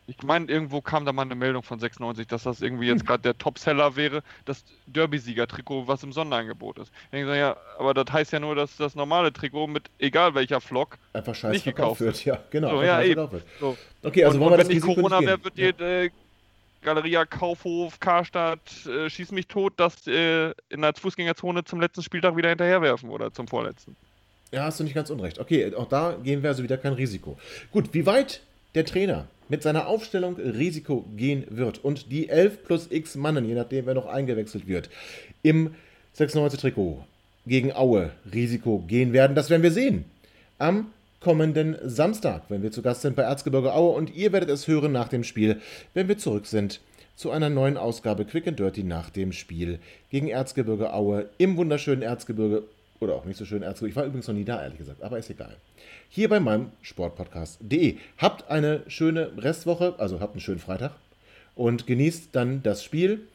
Ich meine, irgendwo kam da mal eine Meldung von 96, dass das irgendwie jetzt gerade der Topseller wäre, das Derby-Sieger-Trikot, was im Sonderangebot ist. Ich denke ja, aber das heißt ja nur, dass das normale Trikot mit egal welcher Flock. Einfach scheiß Nicht gekauft wird. Ja, genau. So, ja, eben. wird. So. Okay, also und, wollen und wir das wenn nicht Risiko Corona nicht wäre, wird ja. die äh, Galeria Kaufhof, Karstadt, äh, schieß mich tot, das äh, in der Fußgängerzone zum letzten Spieltag wieder hinterherwerfen oder zum vorletzten. Ja, hast du nicht ganz unrecht. Okay, auch da gehen wir also wieder kein Risiko. Gut, wie weit der Trainer mit seiner Aufstellung Risiko gehen wird und die 11 plus x Mannen, je nachdem wer noch eingewechselt wird, im 96 Trikot gegen Aue Risiko gehen werden, das werden wir sehen. Am kommenden Samstag, wenn wir zu Gast sind bei Erzgebirge Aue und ihr werdet es hören nach dem Spiel, wenn wir zurück sind zu einer neuen Ausgabe Quick and Dirty nach dem Spiel gegen Erzgebirge Aue im wunderschönen Erzgebirge Oder auch nicht so schön Erzgebirge. Ich war übrigens noch nie da, ehrlich gesagt, aber ist egal. Hier bei meinem Sportpodcast.de. Habt eine schöne Restwoche, also habt einen schönen Freitag und genießt dann das Spiel.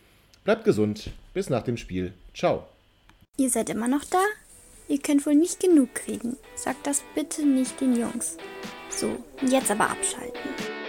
Bleibt gesund. Bis nach dem Spiel. Ciao. Ihr seid immer noch da? Ihr könnt wohl nicht genug kriegen. Sagt das bitte nicht den Jungs. So, jetzt aber abschalten.